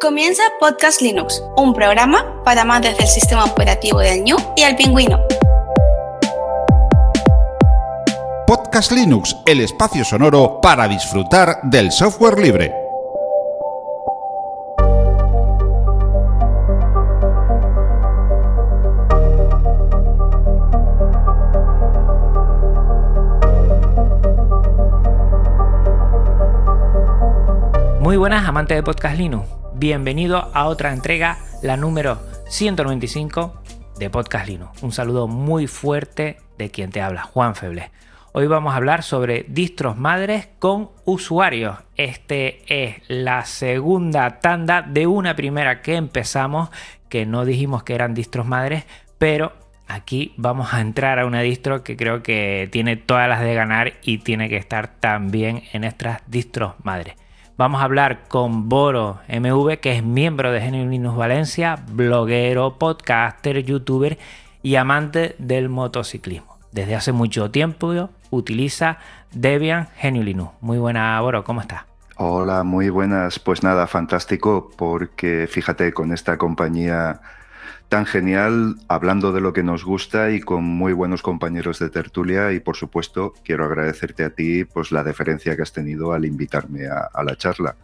Comienza Podcast Linux, un programa para amantes del sistema operativo del New y el pingüino. Podcast Linux, el espacio sonoro para disfrutar del software libre. Muy buenas amantes de Podcast Linux, bienvenido a otra entrega, la número 195 de Podcast Linux. Un saludo muy fuerte de quien te habla, Juan Feble. Hoy vamos a hablar sobre distros madres con usuarios. Este es la segunda tanda de una primera que empezamos, que no dijimos que eran distros madres, pero aquí vamos a entrar a una distro que creo que tiene todas las de ganar y tiene que estar también en nuestras distros madres. Vamos a hablar con Boro MV, que es miembro de GNU Linux Valencia, bloguero, podcaster, youtuber y amante del motociclismo. Desde hace mucho tiempo utiliza Debian GNU Linux. Muy buena, Boro, ¿cómo estás? Hola, muy buenas. Pues nada, fantástico, porque fíjate, con esta compañía tan genial, hablando de lo que nos gusta y con muy buenos compañeros de tertulia. Y por supuesto, quiero agradecerte a ti pues, la deferencia que has tenido al invitarme a, la charla.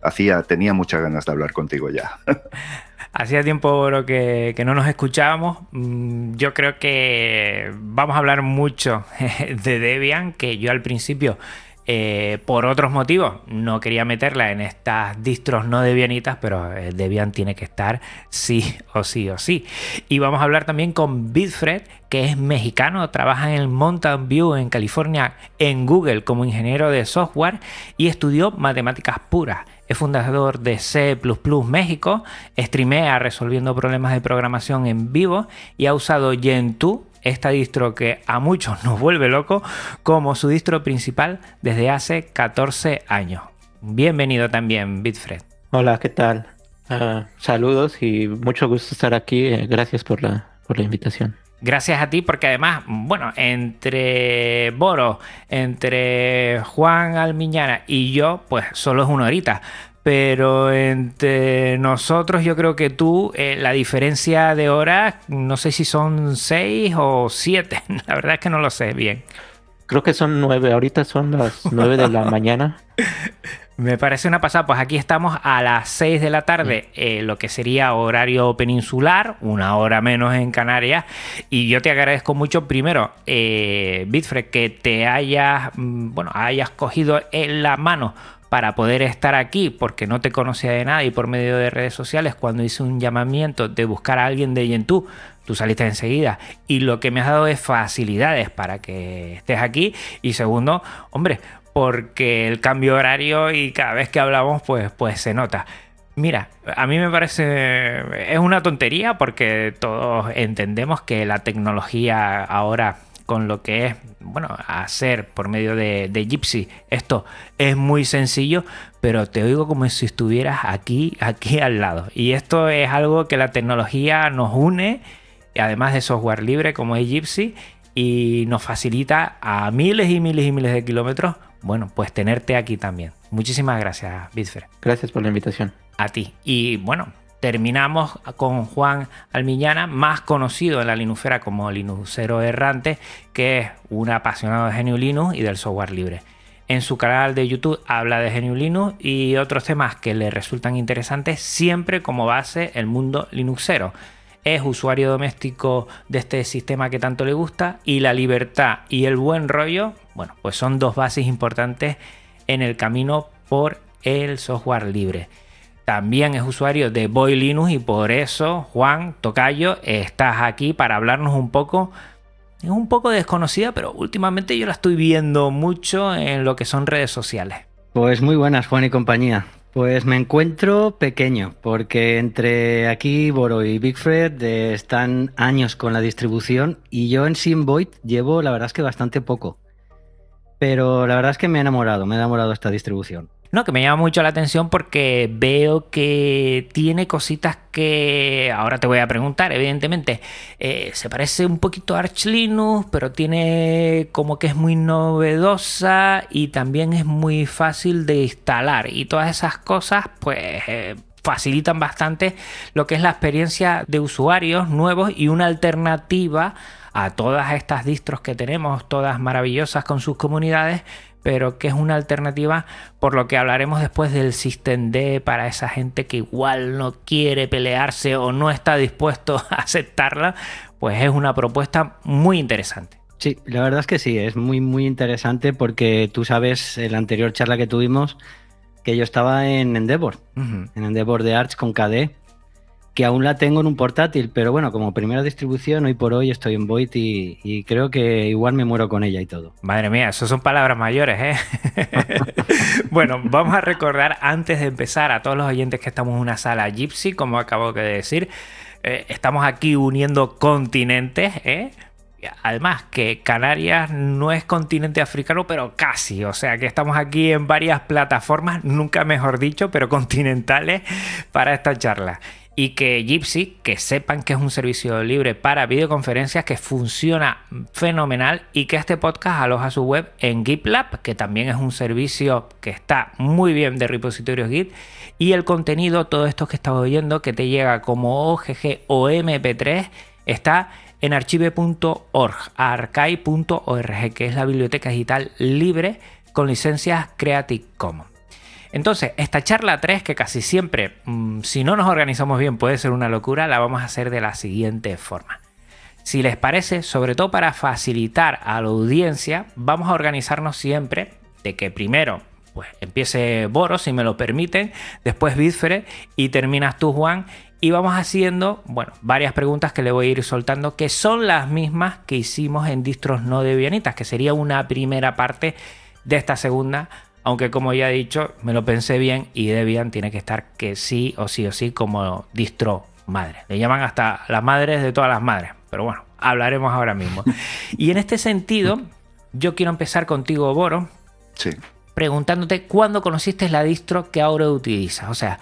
Hacía, tenía muchas ganas de hablar contigo ya. Hacía tiempo que, que, no nos escuchábamos. Mm, yo creo que vamos a hablar mucho de Debian, que yo al principio eh, por otros motivos no quería meterla en estas distros no debianitas, pero eh, Debian tiene que estar sí o sí o sí. Y vamos a hablar también con Bitfred, que es mexicano, trabaja en el Mountain View en California, en Google como ingeniero de software y estudió matemáticas puras. Es fundador de C México, streamea resolviendo problemas de programación en vivo y ha usado Gentoo esta distro que a muchos nos vuelve loco como su distro principal desde hace 14 años. Bienvenido también, Bitfred. Hola, ¿qué tal? Ah, saludos y mucho gusto estar aquí. Eh, gracias por la, por la invitación. Gracias a ti porque además, bueno, entre Boro, entre Juan Almiñana y yo, pues solo es una horita pero entre nosotros yo creo que tú, eh, la diferencia de horas, no sé si son seis o siete, la verdad es que no lo sé bien. Creo que son nueve, ahorita son las nueve de la mañana. Me parece una pasada, pues aquí estamos a las seis de la tarde, mm. eh, lo que sería horario peninsular, una hora menos en Canarias, y yo te agradezco mucho primero, eh, Bitfred, que te hayas, mm, bueno, hayas cogido en la mano para poder estar aquí porque no te conocía de nada y por medio de redes sociales cuando hice un llamamiento de buscar a alguien de Yentú, tú saliste enseguida y lo que me has dado es facilidades para que estés aquí y segundo, hombre, porque el cambio horario y cada vez que hablamos pues, pues se nota. Mira, a mí me parece es una tontería porque todos entendemos que la tecnología ahora con lo que es, bueno, hacer por medio de, Gypsy. Esto es muy sencillo, pero te oigo como si estuvieras aquí, aquí al lado. Y esto es algo que la tecnología nos une, además de software libre como es Gypsy, y nos facilita a miles y miles y miles de kilómetros, bueno, pues tenerte aquí también. Muchísimas gracias, Bitfer. Gracias por la invitación. A ti. Y bueno, terminamos con Juan Almiñana, más conocido en la Linuxera como Linuxero Errante, que es un apasionado de GNU Linux y del software libre. En su canal de YouTube habla de GNU Linux y otros temas que le resultan interesantes, siempre como base el mundo Linuxero. Es usuario doméstico de este sistema que tanto le gusta y la libertad y el buen rollo, bueno, pues son dos bases importantes en el camino por el software libre también es usuario de Boy Linux y por eso, Juan Tocayo, estás aquí para hablarnos un poco. Es un poco desconocida, pero últimamente yo la estoy viendo mucho en lo que son redes sociales. Pues muy buenas, Juan y compañía. Pues me encuentro pequeño, porque entre aquí, Boro y Big Fred están años con la distribución y yo en Simvoid llevo, la verdad es que bastante poco. Pero la verdad es que me he enamorado, me he enamorado de esta distribución. No, que me llama mucho la atención porque veo que tiene cositas que ahora te voy a preguntar, evidentemente. Eh, se parece un poquito a Arch Linux, pero tiene como que es muy novedosa y también es muy fácil de instalar. Y todas esas cosas, pues, eh, facilitan bastante lo que es la experiencia de usuarios nuevos y una alternativa a todas estas distros que tenemos, todas maravillosas con sus comunidades, pero que es una alternativa por lo que hablaremos después del System D para esa gente que igual no quiere pelearse o no está dispuesto a aceptarla, pues es una propuesta muy interesante. Sí, la verdad es que sí, es muy muy interesante porque tú sabes, en la anterior charla que tuvimos, que yo estaba en Endeavor, en Endeavor de Arch con KD que aún la tengo en un portátil, pero bueno, como primera distribución, hoy por hoy estoy en Void y, creo que igual me muero con ella y todo. Madre mía, eso son palabras mayores, ¿eh? bueno, vamos a recordar antes de empezar a todos los oyentes que estamos en una sala Gypsy, como acabo de decir, eh, estamos aquí uniendo continentes, ¿eh? Además que Canarias no es continente africano, pero casi. O sea que estamos aquí en varias plataformas, nunca mejor dicho, pero continentales para esta charla y que Gypsy, que sepan que es un servicio libre para videoconferencias que funciona fenomenal y que este podcast aloja su web en GitLab, que también es un servicio que está muy bien de repositorios Git y el contenido, todo esto que estamos oyendo, que te llega como OGG o MP3, está en archive.org, archive.org, que es la biblioteca digital libre con licencias Creative Commons. Entonces, esta charla 3, que casi siempre, mm, si no nos organizamos bien, puede ser una locura, la vamos a hacer de la siguiente forma. Si les parece, sobre todo para facilitar a la audiencia, vamos a organizarnos siempre de que primero pues empiece Boros, si me lo permiten, después Bitfere y terminas tú, Juan, y vamos haciendo, bueno, varias preguntas que le voy a ir soltando, que son las mismas que hicimos en distros no debianitas, que sería una primera parte de esta segunda aunque como ya he dicho, me lo pensé bien y Debian tiene que estar que sí o sí o sí como distro madre. Le llaman hasta las madres de todas las madres. Pero bueno, hablaremos ahora mismo. Y en este sentido, yo quiero empezar contigo, Boro. Sí. Preguntándote cuándo conociste la distro que ahora utilizas. O sea,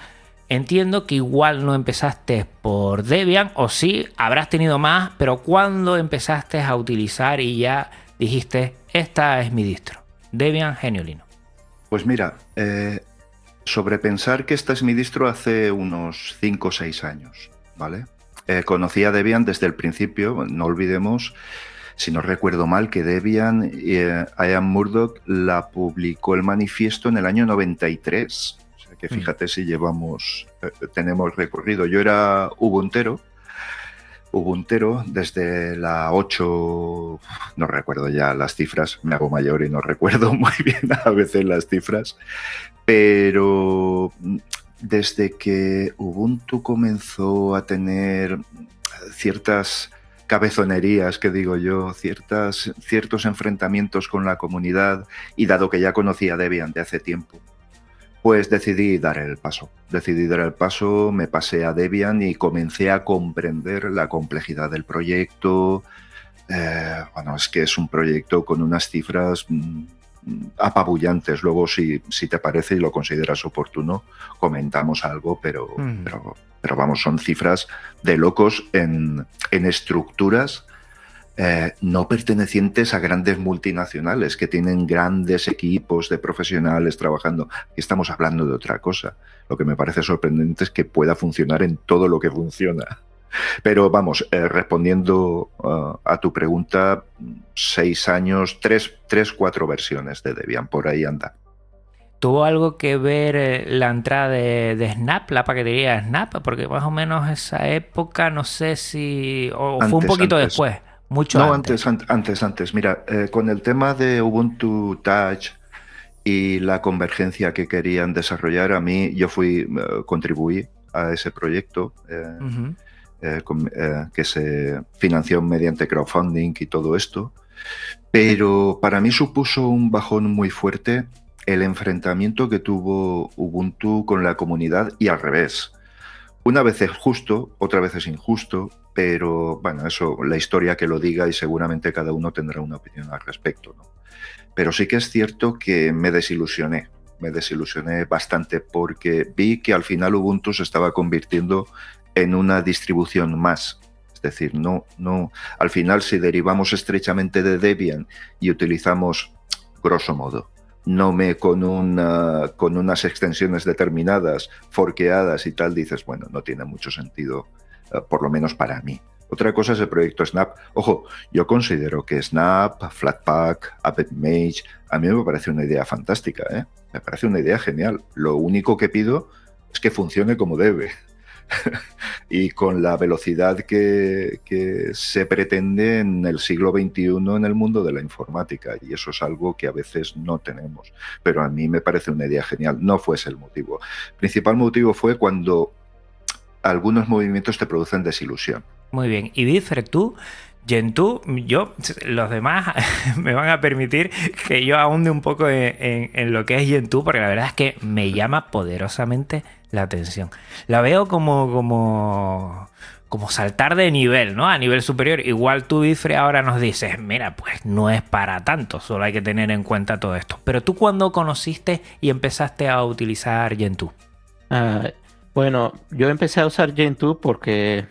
entiendo que igual no empezaste por Debian, o sí, habrás tenido más, pero ¿cuándo empezaste a utilizar y ya dijiste, esta es mi distro? Debian Geniolino. Pues mira, eh, sobrepensar que esta es mi distro hace unos 5 o 6 años, ¿vale? Eh, conocí a Debian desde el principio, no olvidemos, si no recuerdo mal, que Debian, eh, Ian Murdoch la publicó el manifiesto en el año 93. O sea que mm. fíjate si llevamos, eh, tenemos recorrido. Yo era Ubuntero, Ubuntero desde la 8, no recuerdo ya las cifras, me hago mayor y no recuerdo muy bien a veces las cifras, pero desde que Ubuntu comenzó a tener ciertas cabezonerías, que digo yo, ciertas, ciertos enfrentamientos con la comunidad y dado que ya conocía Debian de hace tiempo, pues decidí dar el paso. Decidí dar el paso, me pasé a Debian y comencé a comprender la complejidad del proyecto. Eh, bueno, es que es un proyecto con unas cifras mm, apabullantes. Luego, si, si, te parece y lo consideras oportuno, comentamos algo, pero, mm. pero, pero, vamos, son cifras de locos en, en estructuras eh, no pertenecientes a grandes multinacionales que tienen grandes equipos de profesionales trabajando. estamos hablando de otra cosa. Lo que me parece sorprendente es que pueda funcionar en todo lo que funciona. Pero vamos, eh, respondiendo uh, a tu pregunta, seis años, tres, tres, cuatro versiones de Debian, por ahí anda. ¿Tuvo algo que ver eh, la entrada de, Snap, la paquetería de Snap? Porque más o menos esa época, no sé si... o fue un poquito después. Mucho no, antes, antes, antes. Mira, eh, con el tema de Ubuntu Touch y la convergencia que querían desarrollar, a mí yo fui, eh, contribuí a ese proyecto eh, que se financió mediante crowdfunding y todo esto. Pero para mí supuso un bajón muy fuerte el enfrentamiento que tuvo Ubuntu con la comunidad y al revés. Una vez es justo, otra vez es injusto, pero bueno, eso, la historia que lo diga y seguramente cada uno tendrá una opinión al respecto. ¿no? Pero sí que es cierto que me desilusioné, me desilusioné bastante porque vi que al final Ubuntu se estaba convirtiendo en una distribución más. Es decir, no, no, al final si derivamos estrechamente de Debian y utilizamos, grosso modo, Nome con, una, con unas extensiones determinadas, forqueadas y tal, dices, bueno, no tiene mucho sentido, por lo menos para mí. Otra cosa es el proyecto Snap. Ojo, yo considero que Snap, Flatpak, AppImage, a mí me parece una idea fantástica, ¿eh? me parece una idea genial. Lo único que pido es que funcione como debe. y con la velocidad que, se pretende en el siglo XXI en el mundo de la informática. Y eso es algo que a veces no tenemos. Pero a mí me parece una idea genial. No fue ese el motivo. Principal motivo fue cuando algunos movimientos te producen desilusión. Muy bien. Y Bifre, tú, Gentoo, yo, los demás me van a permitir que yo ahonde un poco en, lo que es Gentoo, porque la verdad es que me llama poderosamente la atención. La veo como, como, como saltar de nivel, ¿no? A nivel superior. Igual tú, Bifre, ahora nos dices, mira, pues no es para tanto, solo hay que tener en cuenta todo esto. Pero tú, cuando conociste y empezaste a utilizar Gentoo? Ah, bueno, yo empecé a usar Gentoo porque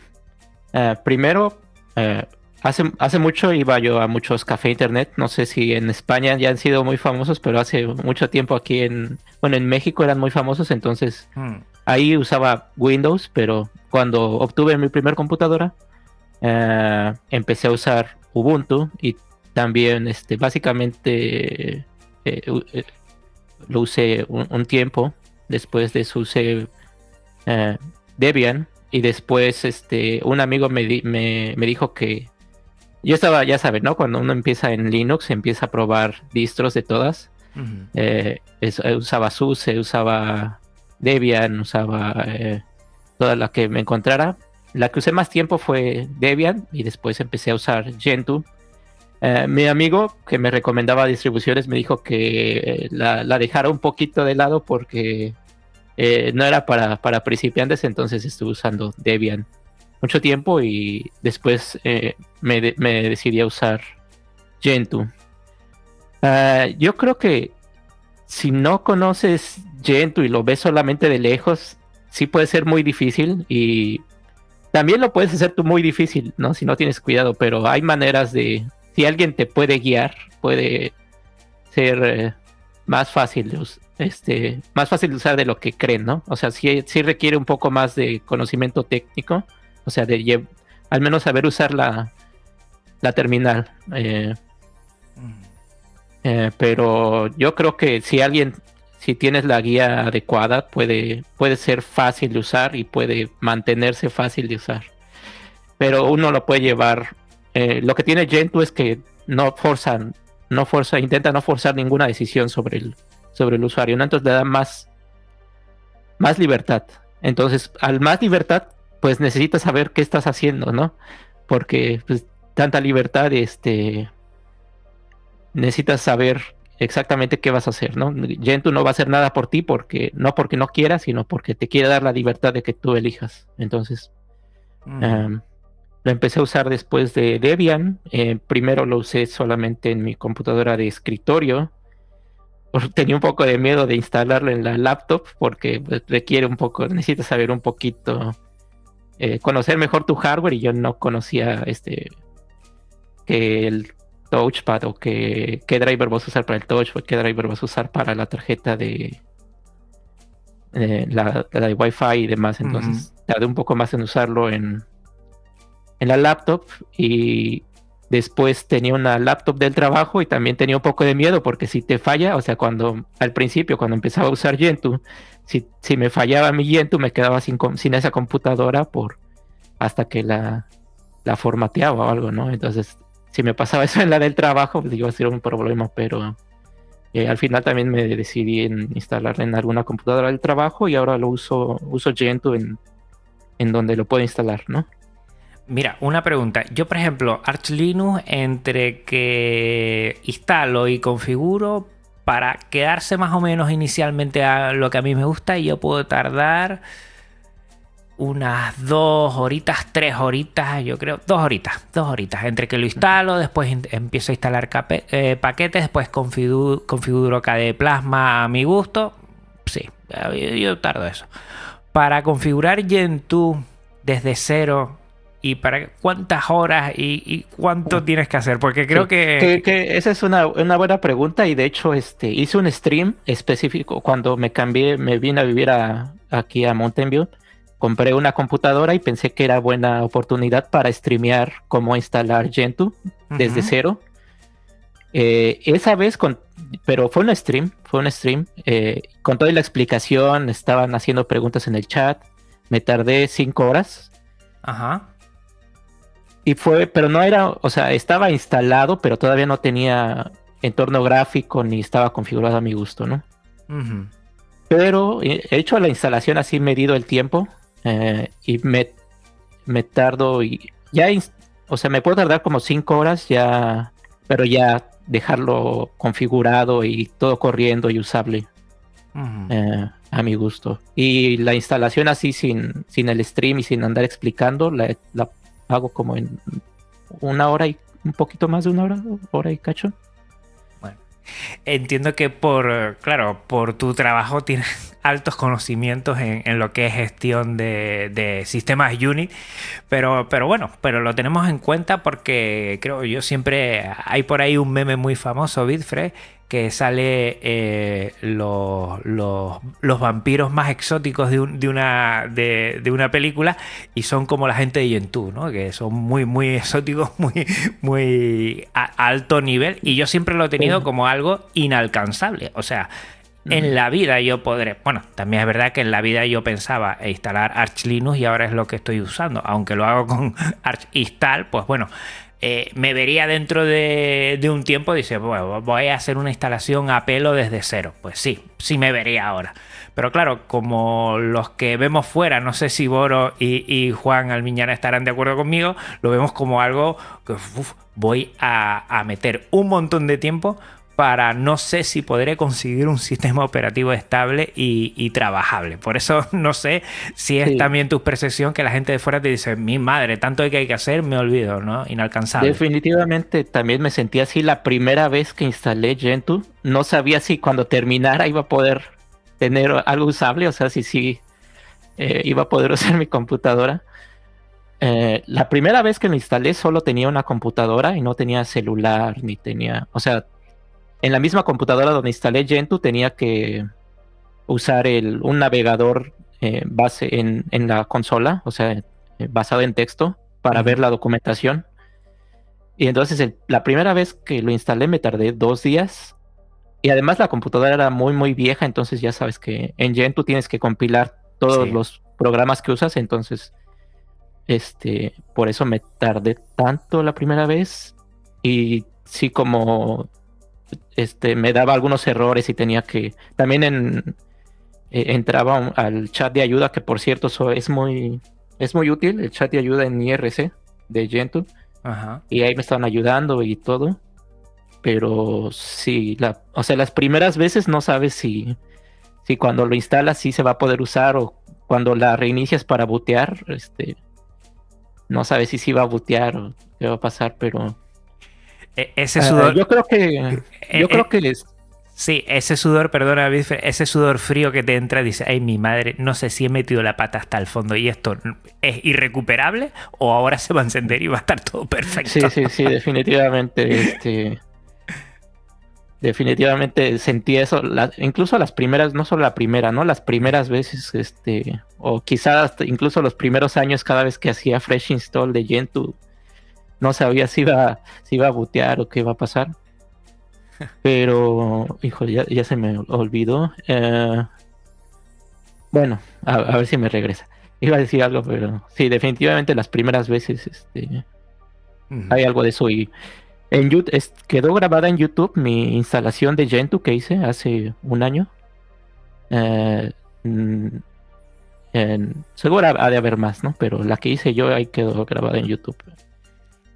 eh, primero, eh, hace, hace mucho iba yo a muchos cafés internet. No sé si en España ya han sido muy famosos, pero hace mucho tiempo aquí en, bueno, en México eran muy famosos. Entonces hmm. ahí usaba Windows, pero cuando obtuve mi primer computadora, eh, empecé a usar Ubuntu y también, este, básicamente lo usé un, tiempo. Después de eso usé Debian y después este, un amigo me, me, dijo que yo estaba, ya sabes, ¿no? Cuando uno empieza en Linux, empieza a probar distros de todas. Eh, eh, usaba SUSE, usaba Debian, usaba eh, todas las que me encontrara. La que usé más tiempo fue Debian y después empecé a usar Gentoo. mi amigo que me recomendaba distribuciones me dijo que la, la, dejara un poquito de lado porque eh, no era para, para, principiantes, entonces estuve usando Debian mucho tiempo y después eh, me, decidí a usar Gentoo. Ah, yo creo que si no conoces Gentoo y lo ves solamente de lejos, sí puede ser muy difícil y también lo puedes hacer tú muy difícil, ¿no? Si no tienes cuidado, pero hay maneras de, si alguien te puede guiar, puede ser eh, más fácil de, este, más fácil de usar de lo que creen, ¿no? O sea, sí, requiere un poco más de conocimiento técnico, o sea, al menos saber usar la, la terminal. Eh, eh, pero yo creo que si alguien, si tienes la guía adecuada, puede, puede ser fácil de usar y puede mantenerse fácil de usar. Pero uno lo puede llevar. Eh, lo que tiene Gentoo es que no forzan, no forza, intenta no forzar ninguna decisión sobre el, sobre el usuario, Entonces le da más, más libertad. Entonces, al más libertad, pues necesitas saber qué estás haciendo, ¿no? Porque pues, tanta libertad, este, necesitas saber exactamente qué vas a hacer, ¿no? Gentoo no va a hacer nada por ti porque no porque no quiera, sino porque te quiere dar la libertad de que tú elijas. Entonces, mm. lo empecé a usar después de Debian. Eh, primero lo usé solamente en mi computadora de escritorio tenía un poco de miedo de instalarlo en la laptop porque pues, requiere un poco, necesitas saber un poquito, eh, conocer mejor tu hardware y yo no conocía este que el touchpad o que qué driver vas a usar para el touchpad, qué driver vas a usar para la tarjeta de eh, la, de Wi-Fi y demás. Entonces tardé un poco más en usarlo en, en la laptop y Después tenía una laptop del trabajo y también tenía un poco de miedo porque si te falla, o sea, cuando al principio, cuando empezaba a usar Gentoo, si, si me fallaba mi Gentoo, me quedaba sin, sin esa computadora por hasta que la, la formateaba o algo, ¿no? Entonces, si me pasaba eso en la del trabajo, pues iba a ser un problema, pero eh, al final también me decidí en instalarla en alguna computadora del trabajo y ahora lo uso, uso Gentoo en, en donde lo puedo instalar, ¿no? Mira, una pregunta. Yo, por ejemplo, Arch Linux, entre que instalo y configuro, para quedarse más o menos inicialmente a lo que a mí me gusta, yo puedo tardar unas dos horitas, tres horitas, yo creo, dos horitas, dos horitas, entre que lo instalo, después empiezo a instalar eh, paquetes, después configuro, configuro KDE Plasma a mi gusto. Sí, yo, yo tardo eso. Para configurar Gentoo desde cero y para cuántas horas y, cuánto tienes que hacer, porque creo que... esa es una, buena pregunta y de hecho este, hice un stream específico cuando me cambié, me vine a vivir aquí a Mountain View, compré una computadora y pensé que era buena oportunidad para streamear cómo instalar Gentoo desde cero. Eh, esa vez, con, pero fue un stream, fue un stream, eh, con toda la explicación, estaban haciendo preguntas en el chat, me tardé cinco horas. Ajá. Y fue, pero no era, o sea, estaba instalado, pero todavía no tenía entorno gráfico ni estaba configurado a mi gusto, ¿no? Pero he hecho la instalación así medido el tiempo eh, y me, me tardo y ya, o sea, me puedo tardar como cinco horas ya, pero ya dejarlo configurado y todo corriendo y usable eh, a mi gusto. Y la instalación así sin, sin el stream y sin andar explicando, la, hago como en una hora y un poquito más de una hora, hora y cacho. Bueno, entiendo que por, claro, por tu trabajo tienes altos conocimientos en, lo que es gestión de, sistemas Unity, pero, pero bueno, pero lo tenemos en cuenta porque creo yo siempre hay por ahí un meme muy famoso, Bitfred, que sale eh, los, vampiros más exóticos de, una, de, una película y son como la gente de Yentú, ¿no? que son muy, muy exóticos, muy, muy a alto nivel y yo siempre lo he tenido como algo inalcanzable. O sea, en la vida yo podré, bueno, también es verdad que en la vida yo pensaba instalar Arch Linux y ahora es lo que estoy usando, aunque lo hago con Arch Install, pues bueno, eh, me vería dentro de, un tiempo, dice, bueno, voy a hacer una instalación a pelo desde cero. Pues sí, sí me vería ahora. Pero claro, como los que vemos fuera, no sé si Boro y, Juan Almiñana estarán de acuerdo conmigo, lo vemos como algo que voy a meter un montón de tiempo para no sé si podré conseguir un sistema operativo estable y, trabajable. Por eso no sé si es también tu percepción que la gente de fuera te dice, mi madre, tanto que hay que hacer, me olvido, ¿no? Inalcanzable. Definitivamente también me sentí así la primera vez que instalé Gentoo. No sabía si cuando terminara iba a poder tener algo usable, o sea, si sí eh, iba a poder usar mi computadora. Eh, la primera vez que lo instalé solo tenía una computadora y no tenía celular ni tenía, o sea, en la misma computadora donde instalé Gentoo tenía que usar el, un navegador eh, base en, la consola, o sea, eh, basado en texto, para ver la documentación. Y entonces la primera vez que lo instalé me tardé dos días. Y además la computadora era muy, muy vieja, entonces ya sabes que en Gentoo tienes que compilar todos los programas que usas, entonces, este, por eso me tardé tanto la primera vez. Y sí, como este, me daba algunos errores y tenía que. También en, eh, entraba al chat de ayuda, que por cierto es muy, es muy útil, el chat de ayuda en IRC de Gentoo. Y ahí me estaban ayudando y todo. Pero sí, la, o sea, las primeras veces no sabes si, si cuando lo instalas sí se va a poder usar o cuando la reinicias para bootear, este, no sabes si sí va a bootear o qué va a pasar, pero e, ese sudor. yo creo que. Eh, yo creo eh, que Sí, ese sudor, perdona, ese sudor frío que te entra, dice, ay, mi madre, no sé si he metido la pata hasta el fondo y esto es irrecuperable o ahora se va a encender y va a estar todo perfecto. Sí, sí, sí, definitivamente. Este, definitivamente sentí eso, incluso las primeras, no solo la primera, ¿no? Las primeras veces, este, o quizás incluso los primeros años, cada vez que hacía fresh install de Gentoo, no sabía si iba, si iba a butear o qué iba a pasar. Pero, hijo, ya, se me olvidó. Eh, bueno, a, ver si me regresa. Iba a decir algo, pero sí, definitivamente las primeras veces este, hay algo de eso. Y en YouTube, quedó grabada en YouTube mi instalación de Gentoo que hice hace un año. Eh, mm, seguro ha de haber más, ¿no? Pero la que hice yo ahí quedó grabada en YouTube.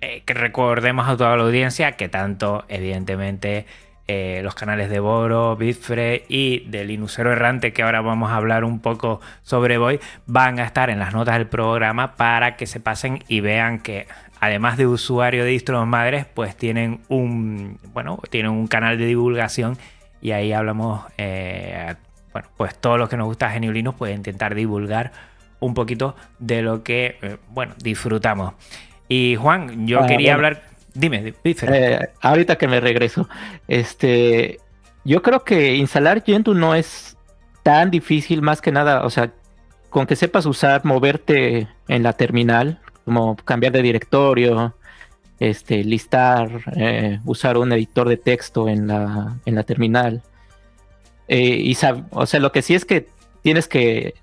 Eh, que recordemos a toda la audiencia que tanto, evidentemente, eh, los canales de Boro, Bitfre y de Linuxero Errante, que ahora vamos a hablar un poco sobre Void, van a estar en las notas del programa para que se pasen y vean que además de usuario de distros madres, pues tienen un, bueno, tienen un canal de divulgación y ahí hablamos, eh, bueno, pues todos los que nos gusta GNU Linux pueden intentar divulgar un poquito de lo que, bueno, disfrutamos. Y Juan, yo Ah, quería bueno. hablar... Dime, Víctor. Eh, ahorita que me regreso, este, yo creo que instalar Gentoo no es tan difícil, más que nada, o sea, con que sepas usar, moverte en la terminal, como cambiar de directorio, este, listar, eh, usar un editor de texto en la, en la terminal. Eh, y sab- o sea, lo que sí es que tienes que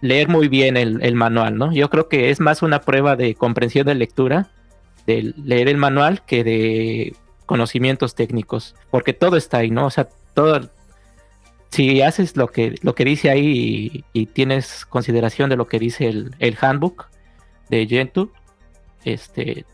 leer muy bien el, el manual, ¿no? Yo creo que es más una prueba de comprensión de lectura de leer el manual que de conocimientos técnicos, porque todo está ahí, ¿no? O sea, todo, si haces lo que, lo que dice ahí y, y tienes consideración de lo que dice el, el handbook de Gentoo, este,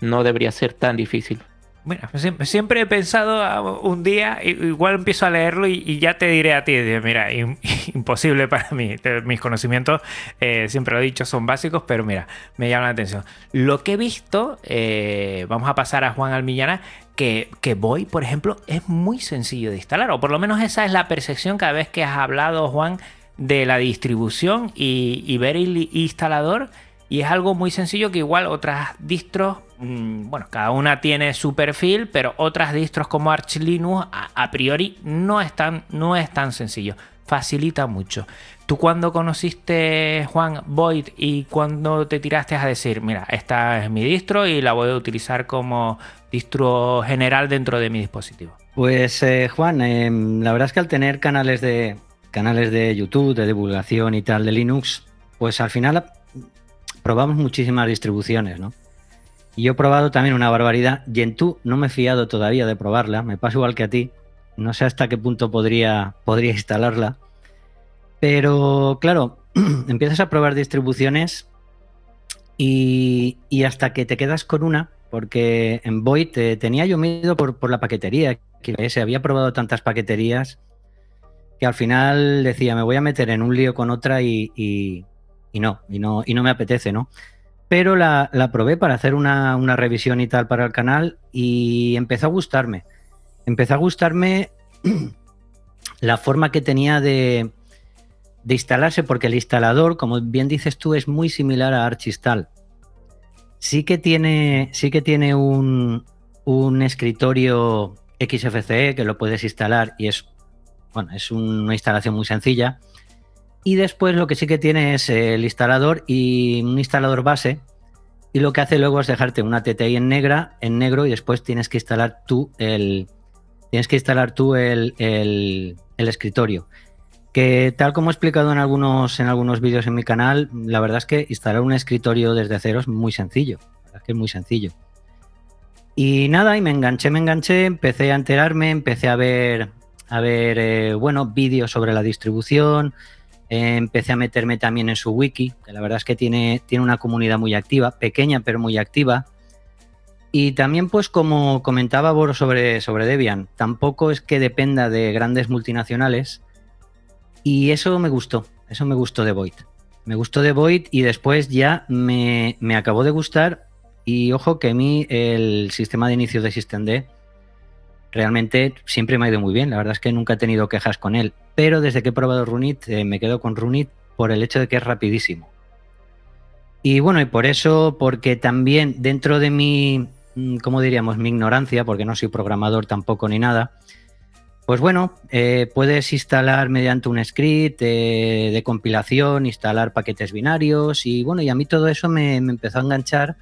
no debería ser tan difícil. Mira, siempre, he pensado ah, un día, igual empiezo a leerlo y, ya te diré a ti, mira, im- imposible para mí. Mis conocimientos, eh, siempre lo he dicho, son básicos, pero mira, me llama la atención. Lo que he visto, eh, vamos a pasar a Juan Almillana, que, que Voy, por ejemplo, es muy sencillo de instalar, o por lo menos esa es la percepción cada vez que has hablado, Juan, de la distribución y, y ver el instalador. Y es algo muy sencillo que igual otras distros, bueno, cada una tiene su perfil, pero otras distros como Arch Linux a, a priori no es, tan, no es tan sencillo. Facilita mucho. ¿Tú cuando conociste Juan Void y cuando te tiraste a decir, mira, esta es mi distro y la voy a utilizar como distro general dentro de mi dispositivo? Pues eh, Juan, eh, la verdad es que al tener canales de canales de YouTube, de divulgación y tal de Linux, pues al final probamos muchísimas distribuciones, ¿no? Y yo he probado también una barbaridad. Gentoo no me he fiado todavía de probarla, me pasa igual que a ti. No sé hasta qué punto podría, podría instalarla. Pero claro, empiezas a probar distribuciones y, y hasta que te quedas con una, porque en Void eh, tenía yo miedo por, por la paquetería, que se había probado tantas paqueterías que al final decía, me voy a meter en un lío con otra y- y no, y no, y no me apetece, ¿no? Pero la, probé para hacer una, revisión y tal para el canal y empezó a gustarme. Empezó a gustarme la forma que tenía de, de instalarse, porque el instalador, como bien dices tú, es muy similar a Archistal. Sí que tiene, sí que tiene un, un escritorio XFCE que lo puedes instalar y es, bueno, es una instalación muy sencilla. Y después lo que sí que tiene es el instalador y un instalador base. Y lo que hace luego es dejarte una TTI en negra, en negro, y después tienes que instalar tú el. Tienes que instalar tú el, el- escritorio. Que tal como he explicado en algunos, en algunos vídeos en mi canal, la verdad es que instalar un escritorio desde cero es muy sencillo. La verdad es que es muy sencillo. Y nada, y me enganché, me enganché, empecé a enterarme, empecé a ver, a ver, eh, bueno, vídeos sobre la distribución, eh, empecé a meterme también en su wiki, que la verdad es que tiene, tiene una comunidad muy activa, pequeña pero muy activa. Y también, pues como comentaba Boro sobre, sobre Debian, tampoco es que dependa de grandes multinacionales. Y eso me gustó, eso me gustó de Void. Me gustó de Void y después ya me, me acabó de gustar. Y ojo que a mí el sistema de inicio de SystemD realmente siempre me ha ido muy bien. La verdad es que nunca he tenido quejas con él. Pero desde que he probado Runit, eh, me quedo con Runit por el hecho de que es rapidísimo. Y bueno, y por eso, porque también dentro de mi, mm, ¿cómo diríamos? Mi ignorancia, porque no soy programador tampoco ni nada, pues bueno, eh, puedes instalar mediante un script eh, de compilación, instalar paquetes binarios y bueno, y a mí todo eso me, me empezó a enganchar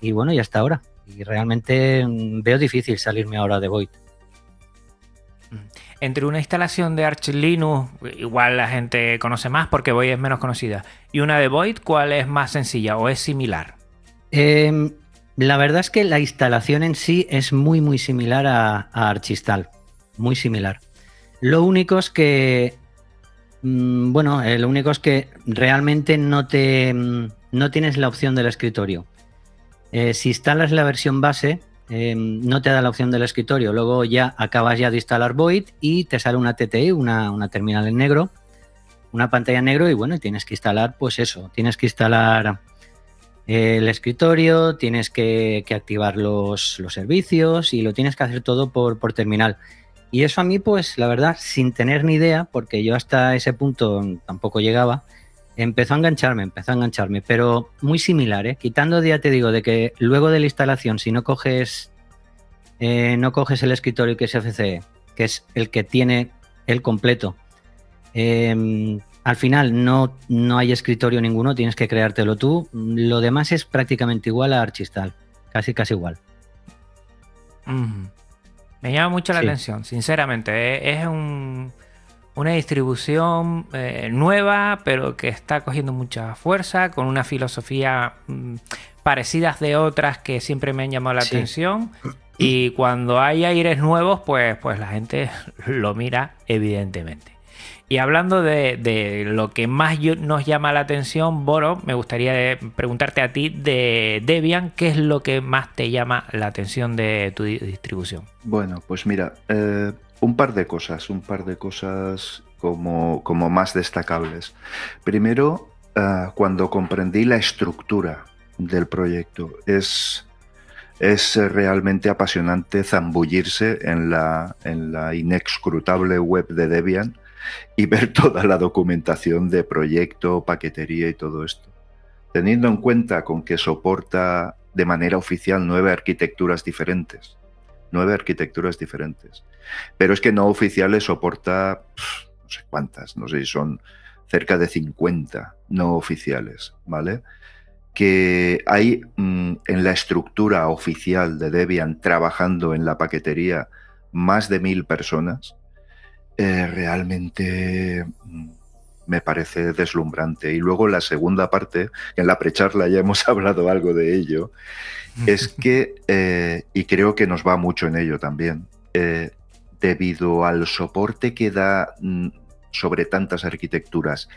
y bueno, y hasta ahora. Y realmente mm, veo difícil salirme ahora de Void. Entre una instalación de Arch Linux, igual la gente conoce más porque Void es menos conocida, y una de Void, ¿cuál es más sencilla o es similar? Eh, la verdad es que la instalación en sí es muy, muy similar a, a Archistal. Muy similar. Lo único es que. mm, bueno, eh, lo único es que realmente no te. mm, no tienes la opción del escritorio. Eh, si instalas la versión base, eh, no te da la opción del escritorio. Luego ya acabas ya de instalar Void y te sale una TTI, una, terminal en negro, una pantalla en negro y bueno, tienes que instalar, pues eso, tienes que instalar el escritorio, tienes que, que activar los, los servicios y lo tienes que hacer todo por, por terminal. Y eso a mí, pues la verdad, sin tener ni idea, porque yo hasta ese punto tampoco llegaba, empezó a engancharme, empezó a engancharme, pero muy similar, ¿eh? Quitando, ya te digo, de que luego de la instalación, si no coges, eh, no coges el escritorio que es FCE, que es el que tiene el completo, em, al final no, no hay escritorio ninguno, tienes que creártelo tú. Lo demás es prácticamente igual a Archistal, casi casi igual. Me llama mucho la atención, sinceramente. ¿eh? Es un una distribución eh, nueva, pero que está cogiendo mucha fuerza, con una filosofía mm, parecidas de otras que siempre me han llamado la atención. Y cuando hay aires nuevos, pues, pues la gente lo mira, evidentemente. Y hablando de, lo que más nos llama la atención, Boro, me gustaría preguntarte a ti de Debian, ¿qué es lo que más te llama la atención de tu distribución? Bueno, pues mira, eh, un par de cosas, un par de cosas como, como más destacables. Primero, ah, cuando comprendí la estructura del proyecto, es, es realmente apasionante zambullirse en la, en la inexcrutable web de Debian y ver toda la documentación de proyecto, paquetería y todo esto. Teniendo en cuenta con que soporta de manera oficial nueve arquitecturas diferentes nueve arquitecturas diferentes. Pero es que no oficiales soporta no sé cuántas, no sé si son cerca de 50 no oficiales, ¿vale? Que hay mm, en la estructura oficial de Debian trabajando en la paquetería más de mil personas, eh, realmente mm, me parece deslumbrante. Y luego la segunda parte, en la precharla ya hemos hablado algo de ello, es que, eh, y creo que nos va mucho en ello también, eh, debido al soporte que da mm, sobre tantas arquitecturas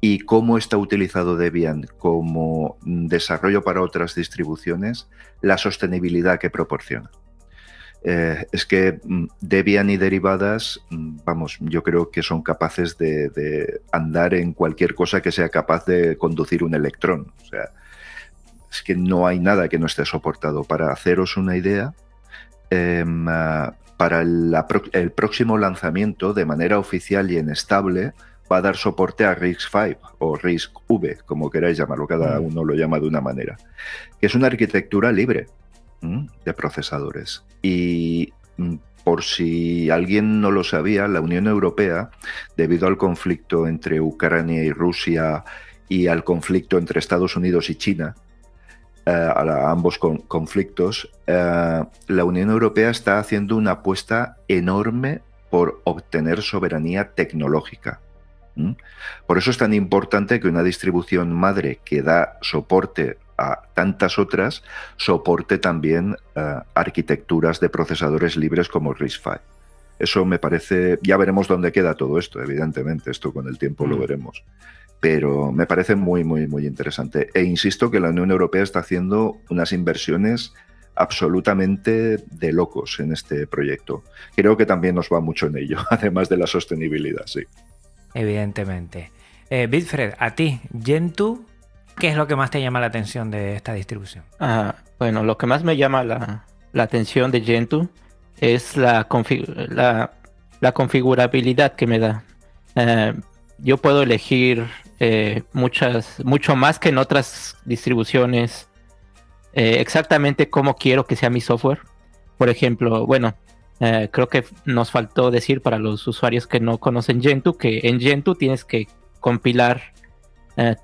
y cómo está utilizado Debian como mm, desarrollo para otras distribuciones, la sostenibilidad que proporciona. Eh, es que mm, Debian y derivadas, vamos, yo creo que son capaces de, andar en cualquier cosa que sea capaz de conducir un electrón. O sea, es que no hay nada que no esté soportado. Para haceros una idea, em, ah, para el, próximo lanzamiento, de manera oficial y en estable, va a dar soporte a RISC-V o RISC-V, como queráis llamarlo, cada uno lo llama de una manera, que es una arquitectura libre de procesadores. Y mm, por si alguien no lo sabía, la Unión Europea, debido al conflicto entre Ucrania y Rusia y al conflicto entre Estados Unidos y China, a, ambos conflictos, eh, la Unión Europea está haciendo una apuesta enorme por obtener soberanía tecnológica. Por eso es tan importante que una distribución madre que da soporte a tantas otras, soporte también eh, arquitecturas de procesadores libres como RISC-V. Eso me parece, ya veremos dónde queda todo esto, evidentemente, esto con el tiempo lo mm. veremos pero me parece muy, muy, muy interesante. E insisto que la Unión Europea está haciendo unas inversiones absolutamente de locos en este proyecto. Creo que también nos va mucho en ello, además de la sostenibilidad, sí. Evidentemente. Eh, Bitfred, a ti, Gentoo, ¿qué es lo que más te llama la atención de esta distribución? Ah, bueno, lo que más me llama la, atención de Gentoo es la, la, configurabilidad que me da. Eh, yo puedo elegir eh, muchas, mucho más que en otras distribuciones, eh, exactamente cómo quiero que sea mi software. Por ejemplo, bueno, eh, creo que nos faltó decir para los usuarios que no conocen Gentoo que en Gentoo tienes que compilar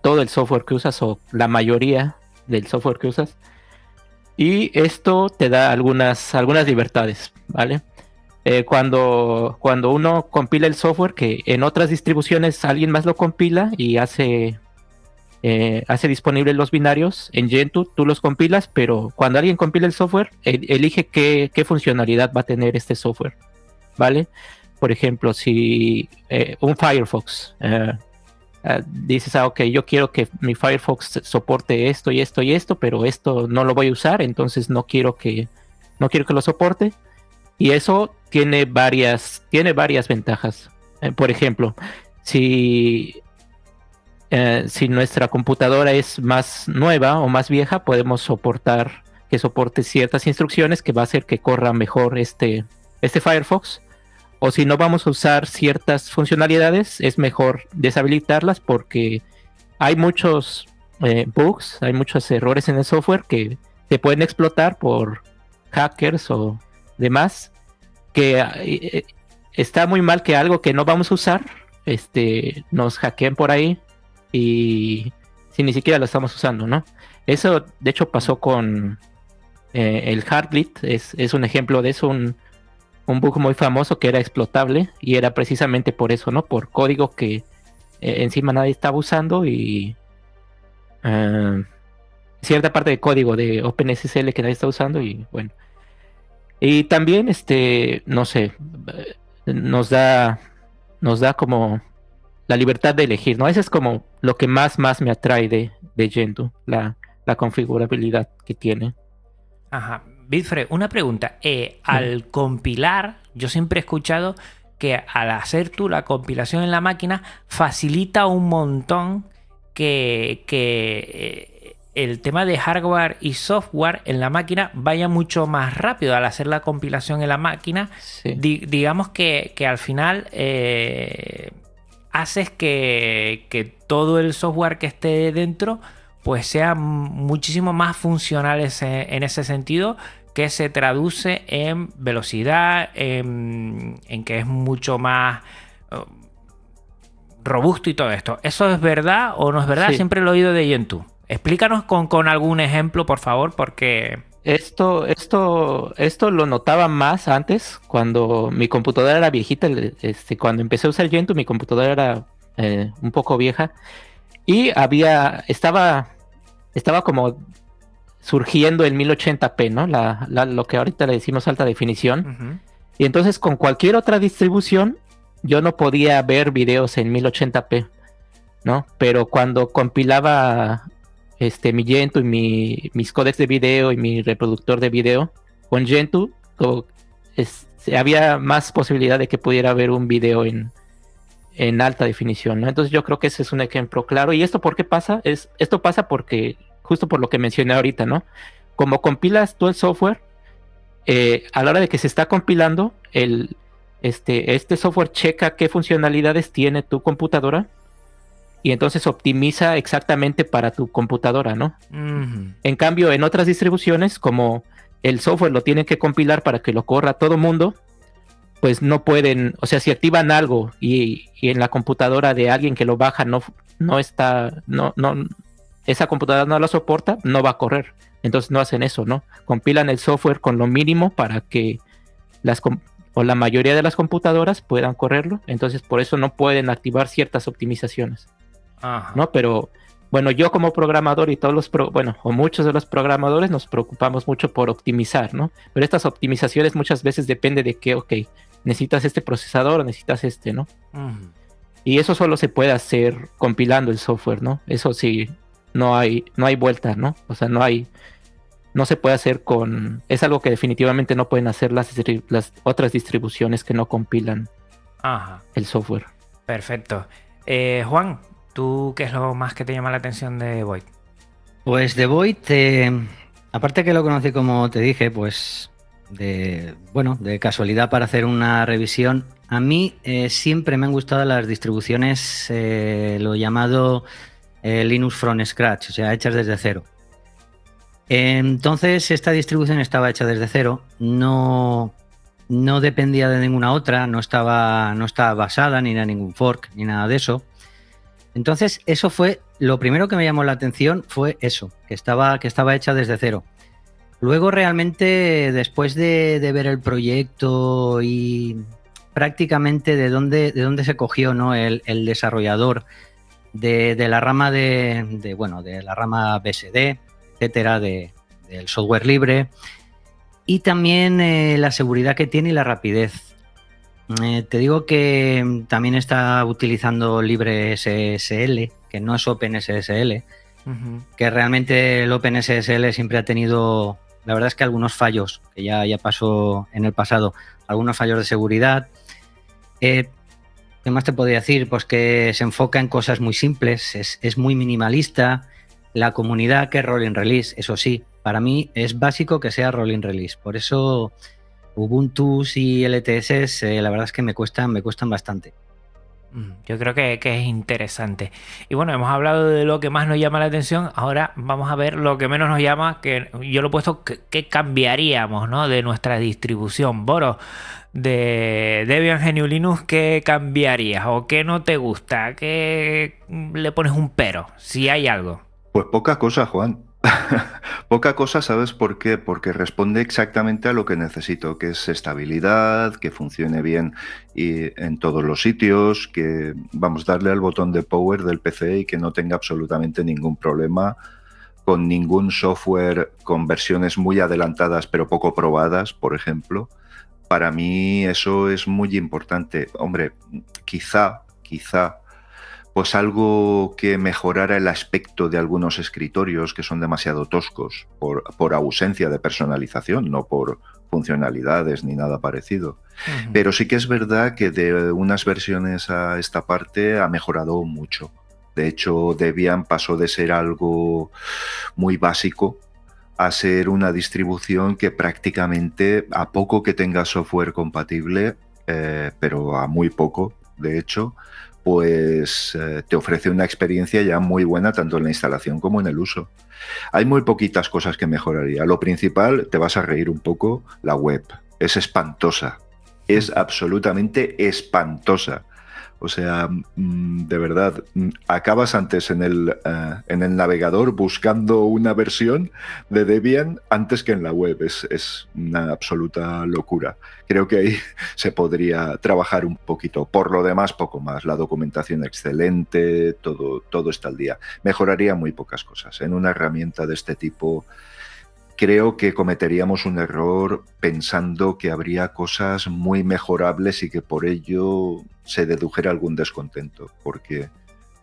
todo el software que usas o la mayoría del software que usas. Y esto te da algunas, algunas libertades, ¿vale? Eh, cuando, cuando uno compila el software, que en otras distribuciones alguien más lo compila y hace, eh, hace disponible los binarios, en Gentoo tú los compilas, pero cuando alguien compila el software, elige qué, funcionalidad va a tener este software. ¿Vale? Por ejemplo, si eh, un Firefox dices, ah, ok, yo quiero que mi Firefox soporte esto y esto y esto, pero esto no lo voy a usar, entonces no quiero que, no quiero que lo soporte y eso tiene varias, tiene varias ventajas. Eh, por ejemplo, si, eh, si nuestra computadora es más nueva o más vieja, podemos soportar que soporte ciertas instrucciones que va a hacer que corra mejor este, este Firefox. O si no vamos a usar ciertas funcionalidades, es mejor deshabilitarlas porque hay muchos eh, bugs, hay muchos errores en el software que se pueden explotar por hackers o demás, que eh, está muy mal que algo que no vamos a usar, este, nos hackeen por ahí y si ni siquiera lo estamos usando, ¿no? Eso de hecho pasó con eh, el Heartbleed, es, es, un ejemplo de eso, un, un, bug muy famoso que era explotable y era precisamente por eso, ¿no? Por código que eh, encima nadie estaba usando y eh, cierta parte de código de OpenSSL que nadie está usando y bueno. Y también, este, no sé, nos da, nos da como la libertad de elegir, ¿no? Eso es como lo que más, más me atrae de, de Gentoo, la, la configurabilidad que tiene. Ajá. Bitfred, una pregunta. Eh, al compilar, yo siempre he escuchado que al hacer tú la compilación en la máquina facilita un montón que, que eh, el tema de hardware y software en la máquina vaya mucho más rápido al hacer la compilación en la máquina. digamos que, al final eh, haces que, que, todo el software que esté dentro pues sea muchísimo más funcionales en ese sentido que se traduce en velocidad, en, que es mucho más uh, robusto y todo esto. ¿Eso es verdad o no es verdad? Siempre lo he oído de Gentoo. Explícanos con, con, algún ejemplo, por favor, porque... Esto, esto, esto lo notaba más antes, cuando mi computadora era viejita. Este, cuando empecé a usar Gentoo, mi computadora era eh, un poco vieja. Y había, estaba, estaba como surgiendo el 1080p, ¿no? La, lo que ahorita le decimos alta definición. Y entonces con cualquier otra distribución yo no podía ver videos en 1080p, ¿no? Pero cuando compilaba este, mi Gentoo y mi, mis códecs de video y mi reproductor de video con Gentoo, había más posibilidad de que pudiera ver un video en, en alta definición, ¿no? Entonces yo creo que ese es un ejemplo claro. ¿Y esto por qué pasa? Es, esto pasa porque justo por lo que mencioné ahorita, ¿no? Como compilas tú el software, eh, a la hora de que se está compilando, el, este, este software checa qué funcionalidades tiene tu computadora y entonces optimiza exactamente para tu computadora, ¿no? En cambio, en otras distribuciones, como el software lo tienen que compilar para que lo corra todo mundo, pues no pueden, o sea, si activan algo y, y, en la computadora de alguien que lo baja no, no está, no, no, esa computadora no la soporta, no va a correr. Entonces no hacen eso, ¿no? Compilan el software con lo mínimo para que las o la mayoría de las computadoras puedan correrlo. Entonces por eso no pueden activar ciertas optimizaciones. ¿No? Pero bueno, yo como programador y todos los, bueno, o muchos de los programadores nos preocupamos mucho por optimizar, ¿no? Pero estas optimizaciones muchas veces depende de que, ok, necesitas este procesador o necesitas este, ¿no? Y eso solo se puede hacer compilando el software, ¿no? Eso sí, no hay, no hay vuelta, ¿no? O sea, no hay, no se puede hacer con, es algo que definitivamente no pueden hacer las, las otras distribuciones que no compilan el software. Perfecto. Eh, Juan, ¿tú qué es lo más que te llama la atención de Void? Pues de Void, eh, aparte que lo conocí como te dije, pues de, bueno, de casualidad para hacer una revisión, a mí eh, siempre me han gustado las distribuciones, lo llamado eh, Linux from scratch, o sea, hechas desde cero. Entonces, esta distribución estaba hecha desde cero, no, no dependía de ninguna otra, no estaba, no basada ni en ningún fork, ni nada de eso. Entonces, eso fue lo primero que me llamó la atención, fue eso, que estaba, que estaba hecha desde cero. Luego, realmente, después de, ver el proyecto y prácticamente de dónde, de dónde se cogió ¿no? el, desarrollador, de, la rama de, bueno, de la rama BSD, etcétera, de, del software libre y también eh, la seguridad que tiene y la rapidez. Eh, te digo que también está utilizando LibreSSL, que no es OpenSSL, que realmente el OpenSSL siempre ha tenido, la verdad es que algunos fallos, que ya, ya pasó en el pasado, algunos fallos de seguridad. Eh, ¿Qué más te podría decir? Pues que se enfoca en cosas muy simples, es, muy minimalista. La comunidad que es rolling release, eso sí, para mí es básico que sea rolling release. Por eso Ubuntu y LTS, eh, la verdad es que me cuestan, me cuestan bastante. Mm, yo creo que, es interesante. Y bueno, hemos hablado de lo que más nos llama la atención. Ahora vamos a ver lo que menos nos llama, que yo lo he puesto que, cambiaríamos ¿no? de nuestra distribución. Boro, de Debian GNU Linux, ¿qué cambiarías? ¿O qué no te gusta? ¿Qué le pones un pero? Si hay algo. Pues poca cosa, Juan. Poca cosa, ¿sabes por qué? Porque responde exactamente a lo que necesito, que es estabilidad, que funcione bien y en todos los sitios, que vamos a darle al botón de power del PC y que no tenga absolutamente ningún problema con ningún software con versiones muy adelantadas pero poco probadas, por ejemplo. Para mí eso es muy importante. Hombre, quizá, quizá pues algo que mejorara el aspecto de algunos escritorios que son demasiado toscos por, ausencia de personalización, no por funcionalidades ni nada parecido. Pero sí que es verdad que de unas versiones a esta parte ha mejorado mucho. De hecho, Debian pasó de ser algo muy básico a ser una distribución que prácticamente a poco que tenga software compatible, eh, pero a muy poco, de hecho, pues eh, te ofrece una experiencia ya muy buena tanto en la instalación como en el uso. Hay muy poquitas cosas que mejoraría. Lo principal, te vas a reír un poco, la web. Es espantosa. Es mm. absolutamente espantosa. O sea, mm, de verdad, mm, acabas antes en el, eh, en el navegador buscando una versión de Debian antes que en la web. Es, es, una absoluta locura. Creo que ahí se podría trabajar un poquito. Por lo demás, poco más. La documentación excelente, todo, todo está al día. Mejoraría muy pocas cosas. En una herramienta de este tipo creo que cometeríamos un error pensando que habría cosas muy mejorables y que por ello se dedujera algún descontento, porque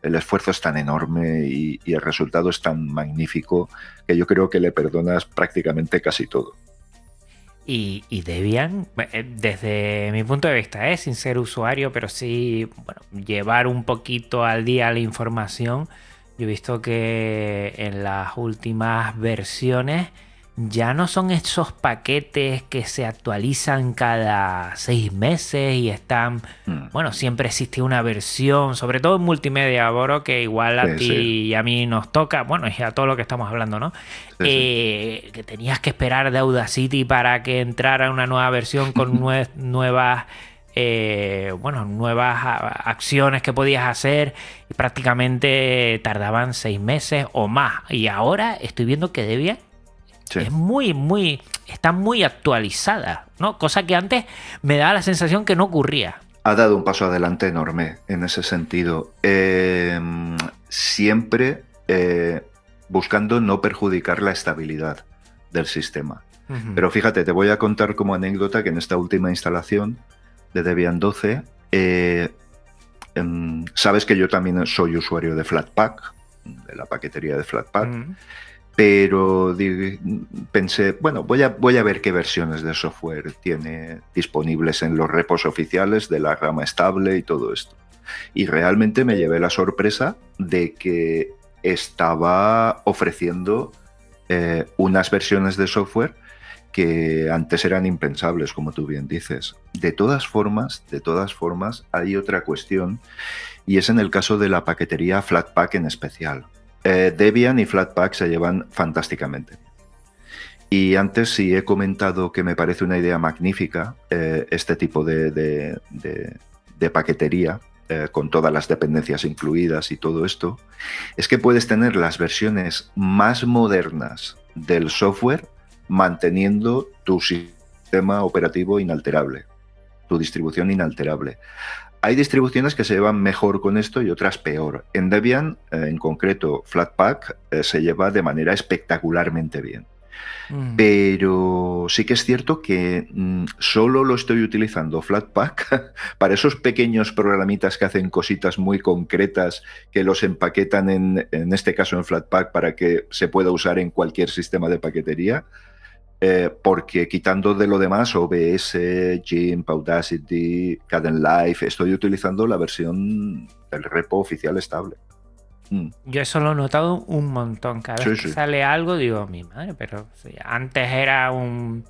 el esfuerzo es tan enorme y, el resultado es tan magnífico que yo creo que le perdonas prácticamente casi todo. Y, Debian, eh, desde mi punto de vista, ¿eh? sin ser usuario, pero sí llevar un poquito al día la información, yo he visto que en las últimas versiones ya no son esos paquetes que se actualizan cada seis meses y están, mm. bueno, siempre existe una versión, sobre todo en multimedia, Boro, que igual a ti y a mí nos toca, bueno, y a todo lo que estamos hablando, ¿no? Eh, que tenías que esperar de Audacity para que entrara una nueva versión con nuevas... Eh, bueno, nuevas acciones que podías hacer y prácticamente tardaban seis meses o más. Y ahora estoy viendo que debía es muy, muy, está muy actualizada, ¿no? Cosa que antes me daba la sensación que no ocurría. Ha dado un paso adelante enorme en ese sentido. Em, siempre eh, buscando no perjudicar la estabilidad del sistema. Pero fíjate, te voy a contar como anécdota que en esta última instalación de Debian 12, eh, em, sabes que yo también soy usuario de Flatpak, de la paquetería de Flatpak pero pensé, bueno, voy a, voy a ver qué versiones de software tiene disponibles en los repos oficiales de la rama estable y todo esto. Y realmente me llevé la sorpresa de que estaba ofreciendo eh, unas versiones de software que antes eran impensables, como tú bien dices. De todas formas, de todas formas, hay otra cuestión y es en el caso de la paquetería Flatpak en especial. Eh, Debian y Flatpak se llevan fantásticamente. Y antes sí he comentado que me parece una idea magnífica eh, este tipo de, paquetería, eh, con todas las dependencias incluidas y todo esto, es que puedes tener las versiones más modernas del software manteniendo tu sistema operativo inalterable, tu distribución inalterable. Hay distribuciones que se llevan mejor con esto y otras peor. En Debian, eh, en concreto Flatpak, eh, se lleva de manera espectacularmente bien. Mm. Pero sí que es cierto que mm, solo lo estoy utilizando Flatpak para esos pequeños programitas que hacen cositas muy concretas que los empaquetan en, en este caso en Flatpak para que se pueda usar en cualquier sistema de paquetería. Eh, porque quitando de lo demás, OBS, GIMP, Audacity, Kdenlive, estoy utilizando la versión del repo oficial estable. Mm. Yo eso lo he notado un montón. Cada vez que sale algo, digo, mi madre, pero antes era un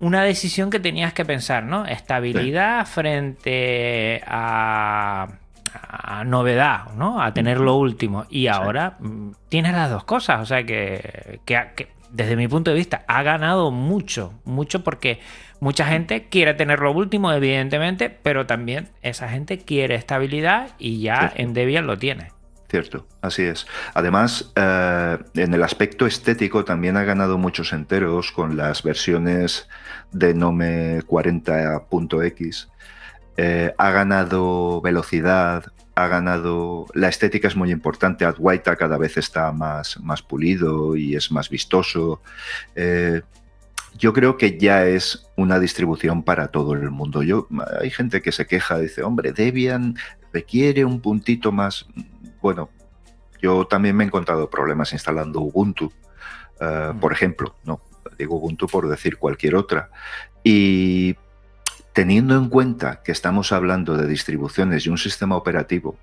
una decisión que tenías que pensar, ¿no? Estabilidad frente a, a novedad, ¿no? A tener lo último. Y ahora mm, tienes las dos cosas. O sea que, que- que desde mi punto de vista ha ganado mucho, mucho porque mucha gente quiere tener lo último, evidentemente, pero también esa gente quiere estabilidad y ya Cierto. en Debian lo tiene. Cierto, así es. Además, eh, en el aspecto estético también ha ganado muchos enteros con las versiones de Nome 40.x. Eh, ha ganado velocidad, ha ganado... La estética es muy importante. Adwaita cada vez está más, más pulido y es más vistoso. Eh, yo creo que ya es una distribución para todo el mundo. Yo, hay gente que se queja, dice, hombre, Debian requiere un puntito más. Bueno, yo también me he encontrado problemas instalando Ubuntu, eh, Mm. por ejemplo, no digo Ubuntu por decir cualquier otra. Y teniendo en cuenta que estamos hablando de distribuciones y un sistema operativo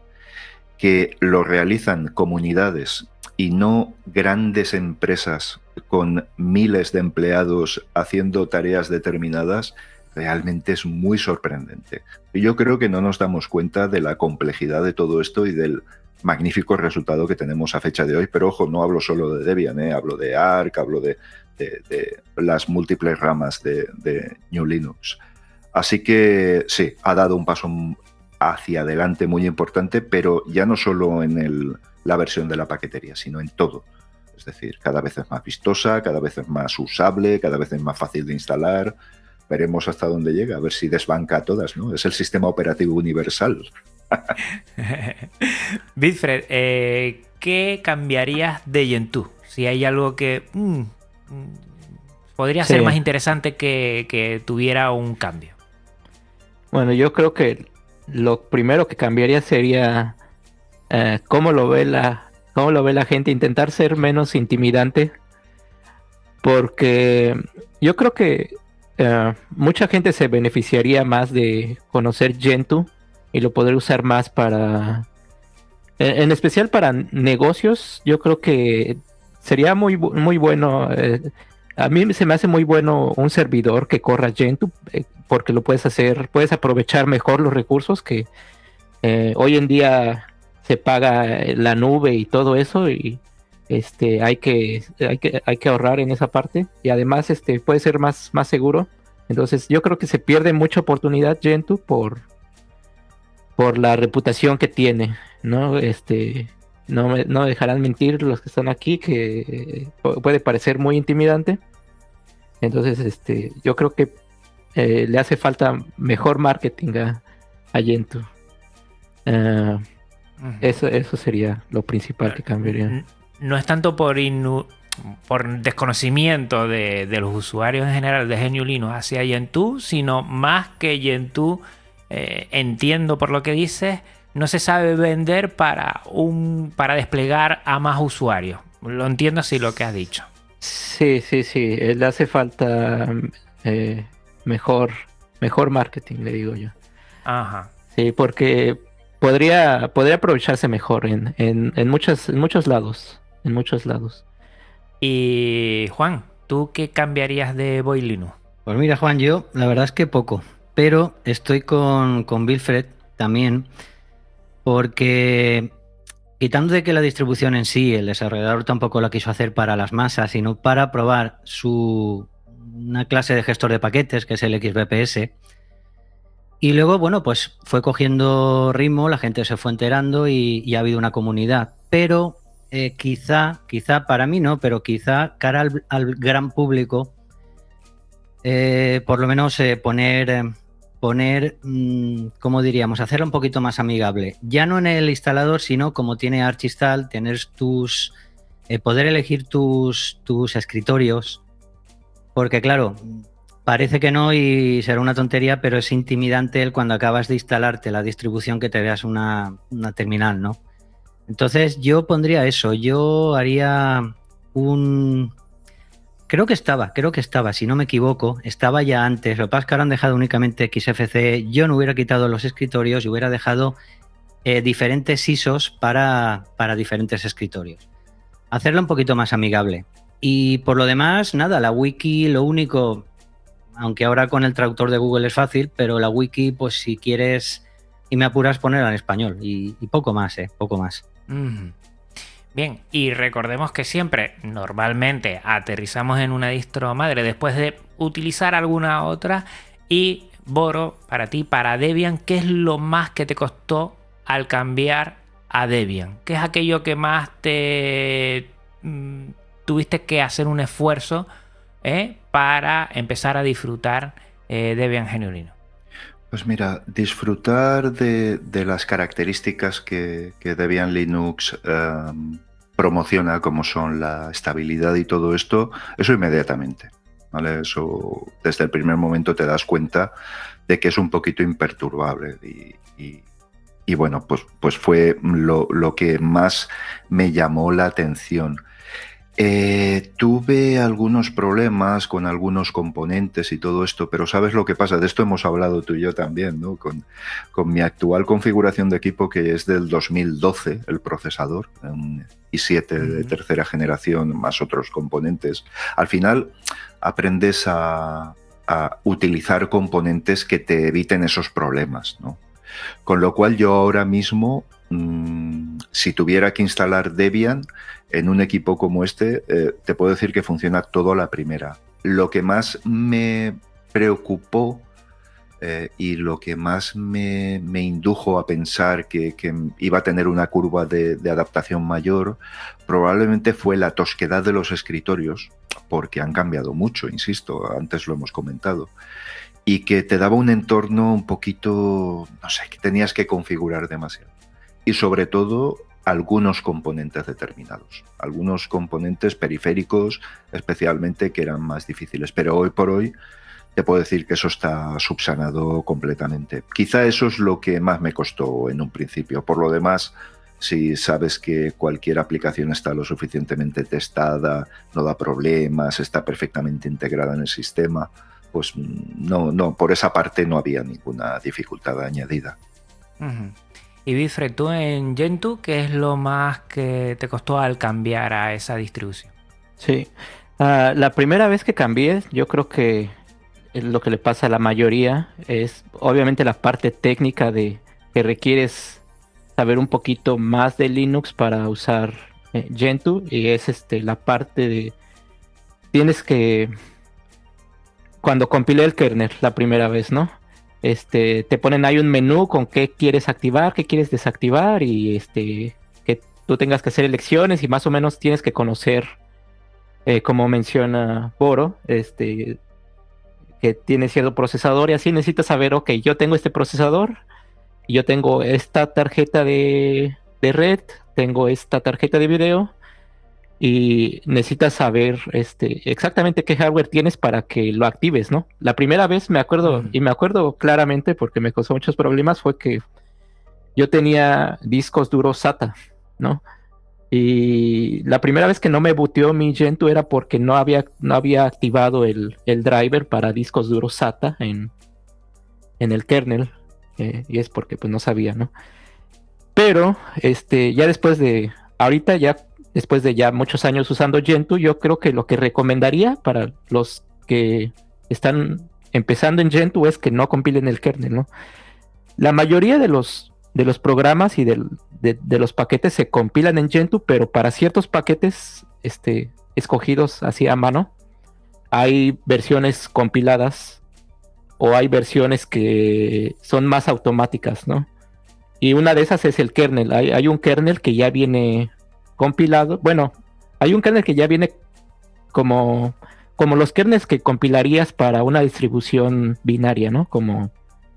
que lo realizan comunidades y no grandes empresas con miles de empleados haciendo tareas determinadas, realmente es muy sorprendente. Y yo creo que no nos damos cuenta de la complejidad de todo esto y del magnífico resultado que tenemos a fecha de hoy. Pero ojo, no hablo solo de Debian, ¿eh? hablo de Arc, hablo de, las múltiples ramas de, de New Linux. Así que sí, ha dado un paso hacia adelante muy importante, pero ya no solo en el- la versión de la paquetería, sino en todo. Es decir, cada vez es más vistosa, cada vez es más usable, cada vez es más fácil de instalar. Veremos hasta dónde llega, a ver si desbanca a todas, ¿no? Es el sistema operativo universal. Bitfred, eh, ¿qué cambiarías de Gentoo? Si hay algo que mm, mm, podría ser más interesante que, que tuviera un cambio. Bueno, yo creo que lo primero que cambiaría sería eh, cómo lo ve la cómo lo ve la gente, intentar ser menos intimidante, porque yo creo que eh, mucha gente se beneficiaría más de conocer Gentoo y lo poder usar más para, en, en especial para negocios. Yo creo que sería muy muy bueno. eh, a mí se me hace muy bueno un servidor que corra Gentoo eh, porque lo puedes hacer, puedes aprovechar mejor los recursos que eh, hoy en día se paga eh, la nube y todo eso y este hay que, hay que hay que ahorrar en esa parte y además este puede ser más más seguro. Entonces yo creo que se pierde mucha oportunidad Gentoo por por la reputación que tiene, ¿no? Este no me, no dejarán mentir los que están aquí que pu- puede parecer muy intimidante. Entonces, este, yo creo que eh, le hace falta mejor marketing a, a Gentoo. Ujú. eso, eso sería lo principal que cambiaría. No es tanto por, inu- por desconocimiento de, de los usuarios en general de Linux hacia Gentoo, sino más que Gentoo, eh, entiendo por lo que dices, no se sabe vender para, un, para desplegar a más usuarios. Lo entiendo así lo que has dicho. Sí, sí, sí. eh, Le hace falta eh, mejor, mejor marketing, le digo yo. Ajá. Sí, porque podría, podría aprovecharse mejor en, en, en, muchos, en muchos lados. En muchos lados. Y Juan, ¿tú qué cambiarías de Boy Linux? Pues mira, Juan, yo la verdad es que poco, pero estoy con, con Wilfred también, porque quitando de que la distribución en sí, el desarrollador tampoco la quiso hacer para las masas, sino para probar su una clase de gestor de paquetes, que es el XBPS. Y luego, bueno, pues fue cogiendo ritmo, la gente se fue enterando y, ha habido una comunidad. Pero eh, quizá, quizá para mí no, pero quizá cara al, gran público, eh, por lo menos eh, poner, poner, mmm, ¿cómo diríamos? Hacerlo un poquito más amigable. Ya no en el instalador, sino como tiene Archistal, tener tus, eh, poder elegir tus, tus escritorios. Porque claro, parece que no y será una tontería, pero es intimidante el cuando acabas de instalarte la distribución que te veas una, una terminal, ¿no? Entonces yo pondría eso, yo haría un... Creo que estaba, creo que estaba, si no me equivoco, estaba ya antes. Lo que pasa es que ahora han dejado únicamente XFC. Yo no hubiera quitado los escritorios y hubiera dejado eh, diferentes ISOs para, para diferentes escritorios. Hacerlo un poquito más amigable. Y por lo demás, nada, la wiki, lo único, aunque ahora con el traductor de Google es fácil, pero la wiki, pues si quieres y me apuras, ponerla en español y, poco más, ¿eh? Poco más. Bien, y recordemos que siempre, normalmente, aterrizamos en una distro madre después de utilizar alguna otra. Y Boro, para ti, para Debian, ¿qué es lo más que te costó al cambiar a Debian? ¿Qué es aquello que más te mm, tuviste que hacer un esfuerzo eh, para empezar a disfrutar eh, Debian genuino? Pues mira, disfrutar de, las características que, Debian Linux em, promociona, como son la estabilidad y todo esto, eso inmediatamente. ¿vale? Eso desde el primer momento te das cuenta de que es un poquito imperturbable. Y, bueno, pues, pues fue lo, lo que más me llamó la atención. Eh, tuve algunos problemas con algunos componentes y todo esto, pero ¿sabes lo que pasa? De esto hemos hablado tú y yo también, ¿no? Con, mi actual configuración de equipo, que es del 2012, el procesador, un i7 de tercera generación, más otros componentes. Al final aprendes a, utilizar componentes que te eviten esos problemas, ¿no? Con lo cual yo ahora mismo, mm, si tuviera que instalar Debian, en un equipo como este, eh, te puedo decir que funciona todo a la primera. Lo que más me preocupó eh, y lo que más me, indujo a pensar que, iba a tener una curva de, adaptación mayor probablemente fue la tosquedad de los escritorios, porque han cambiado mucho, insisto, antes lo hemos comentado, y que te daba un entorno un poquito, no sé, que tenías que configurar demasiado. Y sobre todo algunos componentes determinados, algunos componentes periféricos especialmente que eran más difíciles, pero hoy por hoy te puedo decir que eso está subsanado completamente. Quizá eso es lo que más me costó en un principio. Por lo demás, si sabes que cualquier aplicación está lo suficientemente testada, no da problemas, está perfectamente integrada en el sistema, pues no, no, por esa parte no había ninguna dificultad añadida. Y Bifre, tú en Gentoo, ¿qué es lo más que te costó al cambiar a esa distribución? Sí, ah, la primera vez que cambié, yo creo que lo que le pasa a la mayoría es obviamente la parte técnica de que requieres saber un poquito más de Linux para usar eh, Gentoo y es este la parte de tienes que cuando compilé el kernel la primera vez, ¿no? Este, te ponen ahí un menú con qué quieres activar, qué quieres desactivar y este, que tú tengas que hacer elecciones y más o menos tienes que conocer, eh, como menciona Boro, este, que tiene cierto procesador y así necesitas saber, ok, yo tengo este procesador, yo tengo esta tarjeta de, de red, tengo esta tarjeta de video y necesitas saber este, exactamente qué hardware tienes para que lo actives, ¿no? La primera vez me acuerdo, y me acuerdo claramente porque me causó muchos problemas, fue que yo tenía discos duros SATA, ¿no? Y la primera vez que no me booteó mi Gentoo era porque no había, no había activado el, driver para discos duros SATA en, en el kernel. Eh, y es porque pues no sabía, ¿no? Pero este, ya después de, ahorita ya después de ya muchos años usando Gentoo, yo creo que lo que recomendaría para los que están empezando en Gentoo es que no compilen el kernel. La mayoría de los, de los programas y de, los paquetes se compilan en Gentoo, pero para ciertos paquetes este, escogidos así a mano, hay versiones compiladas o hay versiones que son más automáticas, ¿no? Y una de esas es el kernel. Hay un kernel que ya viene compilado. Bueno, hay un kernel que ya viene como, como los kernels que compilarías para una distribución binaria, ¿no? Como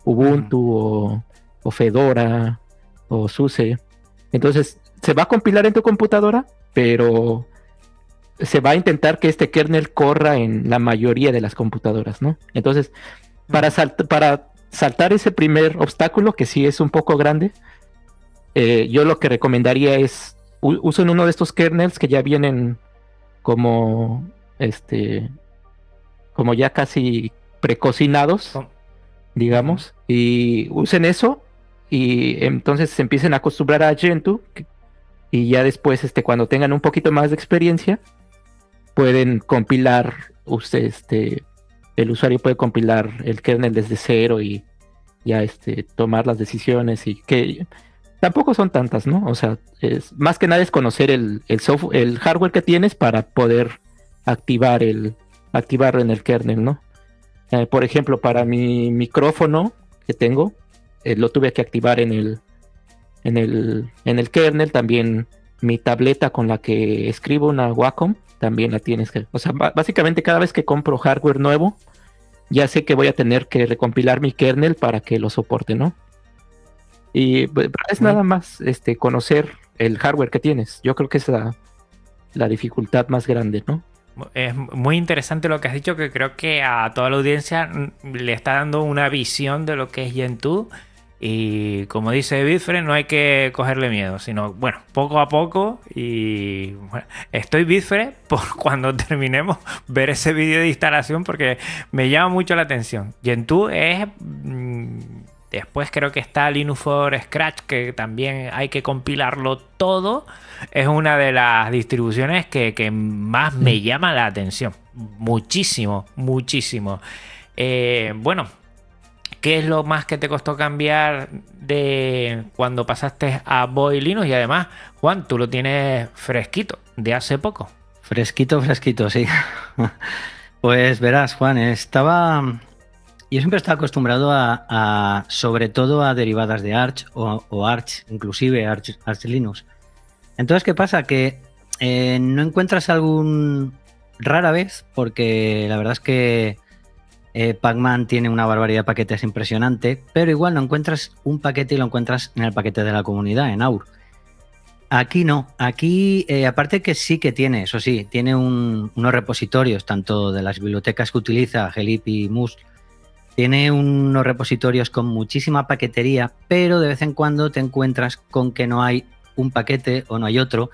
Ubuntu o, Fedora o SUSE. Entonces, se va a compilar en tu computadora, pero se va a intentar que este kernel corra en la mayoría de las computadoras, ¿no? Entonces, para, para saltar ese primer obstáculo, que sí es un poco grande, eh, yo lo que recomendaría es usan uno de estos kernels que ya vienen como este como ya casi precocinados, digamos, y usen eso y entonces se empiecen a acostumbrar a Gentoo y ya después este cuando tengan un poquito más de experiencia pueden compilar usted este el usuario puede compilar el kernel desde cero y ya este, tomar las decisiones y que tampoco son tantas, ¿no? O sea, es, más que nada es conocer el, software, el hardware que tienes para poder activar el, activarlo en el kernel, ¿no? Eh, por ejemplo, para mi micrófono que tengo, eh, lo tuve que activar en el, en el, en el kernel, también mi tableta con la que escribo una Wacom, también la tienes que, o sea, básicamente cada vez que compro hardware nuevo, ya sé que voy a tener que recompilar mi kernel para que lo soporte, ¿no? Y pues, es nada más este, conocer el hardware que tienes. Yo creo que es la, la dificultad más grande, ¿no? Es muy interesante lo que has dicho, que creo que a toda la audiencia le está dando una visión de lo que es Gentoo. Y como dice Bitfred, no hay que cogerle miedo, sino, bueno, poco a poco. Y bueno, estoy Bitfred por cuando terminemos ver ese vídeo de instalación porque me llama mucho la atención. Gentoo es mm, Después creo que está Linux for Scratch, que también hay que compilarlo todo. Es una de las distribuciones que, más me mm. llama la atención. Muchísimo, muchísimo. Eh, bueno, ¿qué es lo más que te costó cambiar de cuando pasaste a Boy Linux? Y además, Juan, tú lo tienes fresquito, de hace poco. Fresquito, fresquito, sí. pues verás, Juan, estaba yo siempre estado acostumbrado a, sobre todo a derivadas de Arch o, Arch, inclusive Arch, Linux. Entonces, ¿qué pasa? Que eh, no encuentras algún rara vez, porque la verdad es que eh, Pacman tiene una barbaridad de paquetes impresionante, pero igual no encuentras un paquete y lo encuentras en el paquete de la comunidad, en AUR. Aquí no, aquí eh, aparte que sí que tiene, eso sí, tiene unos repositorios, tanto de las bibliotecas que utiliza Gelip y Mus, tiene unos repositorios con muchísima paquetería, pero de vez en cuando te encuentras con que no hay un paquete o no hay otro.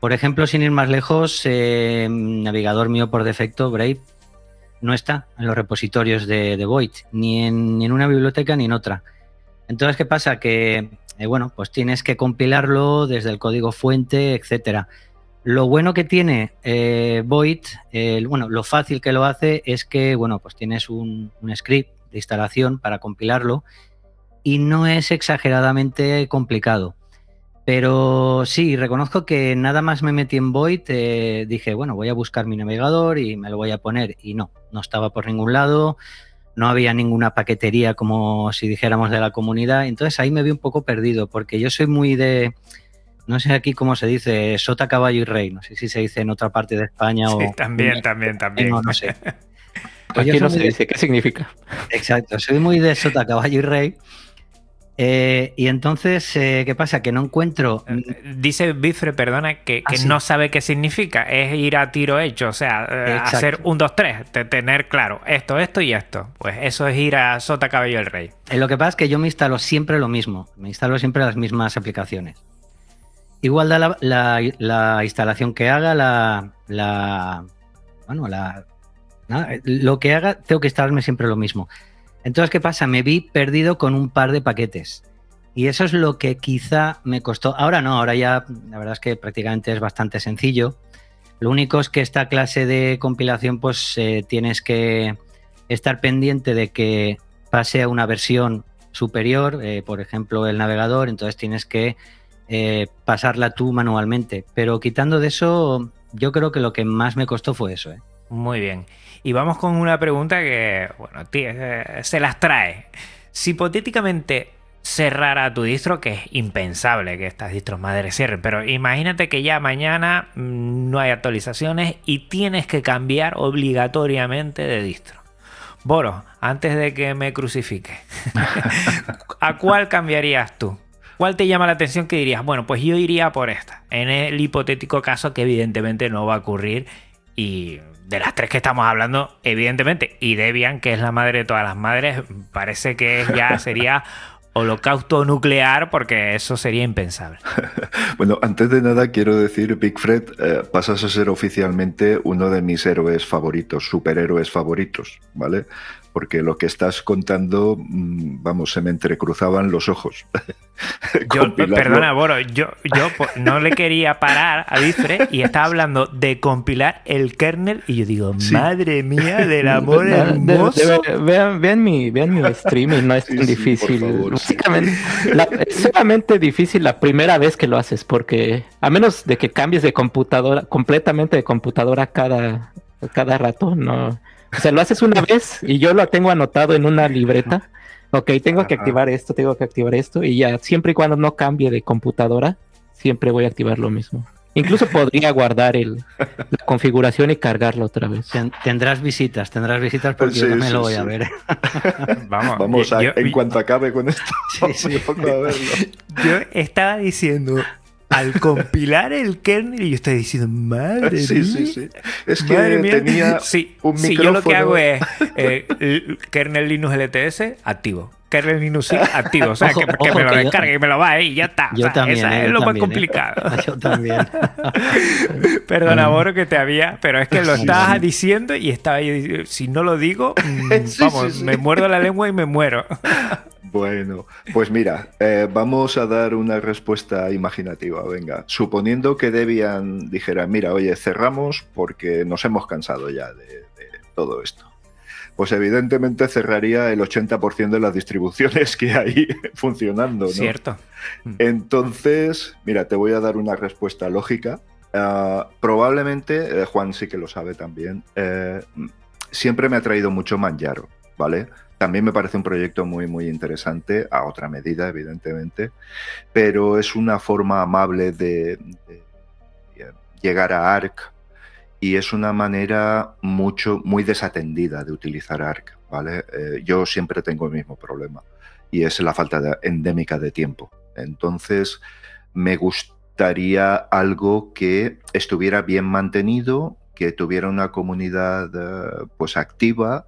Por ejemplo, sin ir más lejos, eh, navegador mío por defecto, Brave, no está en los repositorios de, Void, ni en, una biblioteca ni en otra. Entonces, ¿qué pasa? Que, eh, bueno, pues tienes que compilarlo desde el código fuente, etcétera. Lo bueno que tiene eh, Void, bueno, lo fácil que lo hace es que, bueno, pues tienes un, script de instalación para compilarlo y no es exageradamente complicado. Pero sí, reconozco que nada más me metí en Void, eh, dije, bueno, voy a buscar mi navegador y me lo voy a poner. Y no, no estaba por ningún lado, no había ninguna paquetería como si dijéramos de la comunidad. Entonces ahí me vi un poco perdido, porque yo soy muy de no sé aquí cómo se dice, sota, caballo y rey. No sé si se dice en otra parte de España sí, o. También, también, también. No, no sé. Pues aquí no se dice, ¿qué significa? Exacto, soy muy de sota, caballo y rey. Eh, y entonces, eh, ¿qué pasa? Que no encuentro. Eh, dice Bifre, perdona, que, ah, no sabe qué significa. Es ir a tiro hecho, o sea, hacer un, dos, tres, tener claro esto, esto y esto. Pues eso es ir a Sota, Caballo y Rey. lo que pasa es que yo me instalo siempre lo mismo. Me instalo siempre las mismas aplicaciones. Igual da la, instalación que haga, la, bueno, la, lo que haga, tengo que instalarme siempre lo mismo. Entonces, ¿qué pasa? Me vi perdido con un par de paquetes. Y eso es lo que quizá me costó. Ahora no, ahora ya la verdad es que prácticamente es bastante sencillo. Lo único es que esta clase de compilación, pues eh, tienes que estar pendiente de que pase a una versión superior, eh, por ejemplo, el navegador, entonces tienes que eh, pasarla tú manualmente. Pero quitando de eso, yo creo que lo que más me costó fue eso. ¿eh? Muy bien. Y vamos con una pregunta que, bueno, eh, se las trae. Si hipotéticamente cerrara tu distro, que es impensable que estas distros madres cierren, pero imagínate que ya mañana mm, no hay actualizaciones y tienes que cambiar obligatoriamente de distro. Boro, antes de que me crucifique, ¿a cuál cambiarías tú? ¿Cuál te llama la atención que dirías? Bueno, pues yo iría por esta. En el hipotético caso que evidentemente no va a ocurrir y de las tres que estamos hablando, evidentemente, y Debian, que es la madre de todas las madres, parece que ya sería holocausto nuclear porque eso sería impensable. bueno, antes de nada quiero decir, Big Fred, eh, pasas a ser oficialmente uno de mis héroes favoritos, superhéroes favoritos, ¿vale? Porque lo que estás contando, mm, vamos, se me entrecruzaban los ojos. yo, perdona, Boro, yo, yo no le quería parar a Disfre y estaba hablando de compilar el kernel y yo digo, madre mía del amor hermoso. vean, vean, mi, vean mi streaming, no es tan difícil. Básicamente, es solamente difícil la primera vez que lo haces, porque a menos de que cambies de computadora, completamente de computadora cada, cada rato, no o sea, lo haces una vez y yo lo tengo anotado en una libreta. Ok, tengo que activar esto, tengo que activar esto y ya, siempre y cuando no cambie de computadora, siempre voy a activar lo mismo. Incluso podría guardar el, la configuración y cargarlo otra vez. Tendrás visitas, tendrás visitas porque yo también lo voy a ver. Vamos, Vamos en cuanto acabe con esto, Yo estaba diciendo, al compilar el kernel y yo estoy diciendo, madre sí, mía. Sí, sí, Es que tenía sí, un sí, yo lo que hago es eh, kernel Linux LTS activo. Kernel Linux activo. O sea, que, me lo descargue y me lo va y ya está. Yo también. Esa eh, es lo más complicado. Yo también. Perdona, Boro, que te había. Pero es que lo estabas diciendo y estaba yo Si no lo digo, mm, vamos, me muerdo la lengua y me muero. Bueno, pues mira, eh, vamos a dar una respuesta imaginativa. Venga, suponiendo que Debian dijera, mira, oye, cerramos porque nos hemos cansado ya de, todo esto. Pues evidentemente cerraría el 80% de las distribuciones que hay funcionando. ¿no? Cierto. Mm. Entonces, mira, te voy a dar una respuesta lógica. Ah, probablemente, eh, Juan sí que lo sabe también, eh, siempre me ha traído mucho Manjaro, ¿vale? También me parece un proyecto muy, muy interesante, a otra medida, evidentemente, pero es una forma amable de, llegar a ARC y es una manera mucho, muy desatendida de utilizar ARC. ¿vale? Eh, yo siempre tengo el mismo problema y es la falta endémica de tiempo. Entonces, me gustaría algo que estuviera bien mantenido, que tuviera una comunidad eh, pues activa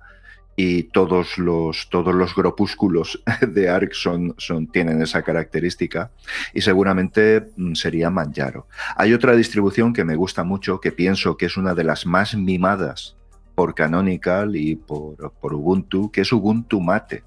y todos los, todos los grupúsculos de ARC son, son, tienen esa característica y seguramente mm, sería Manjaro. Hay otra distribución que me gusta mucho, que pienso que es una de las más mimadas por Canonical y por, por Ubuntu, que es Ubuntu Mate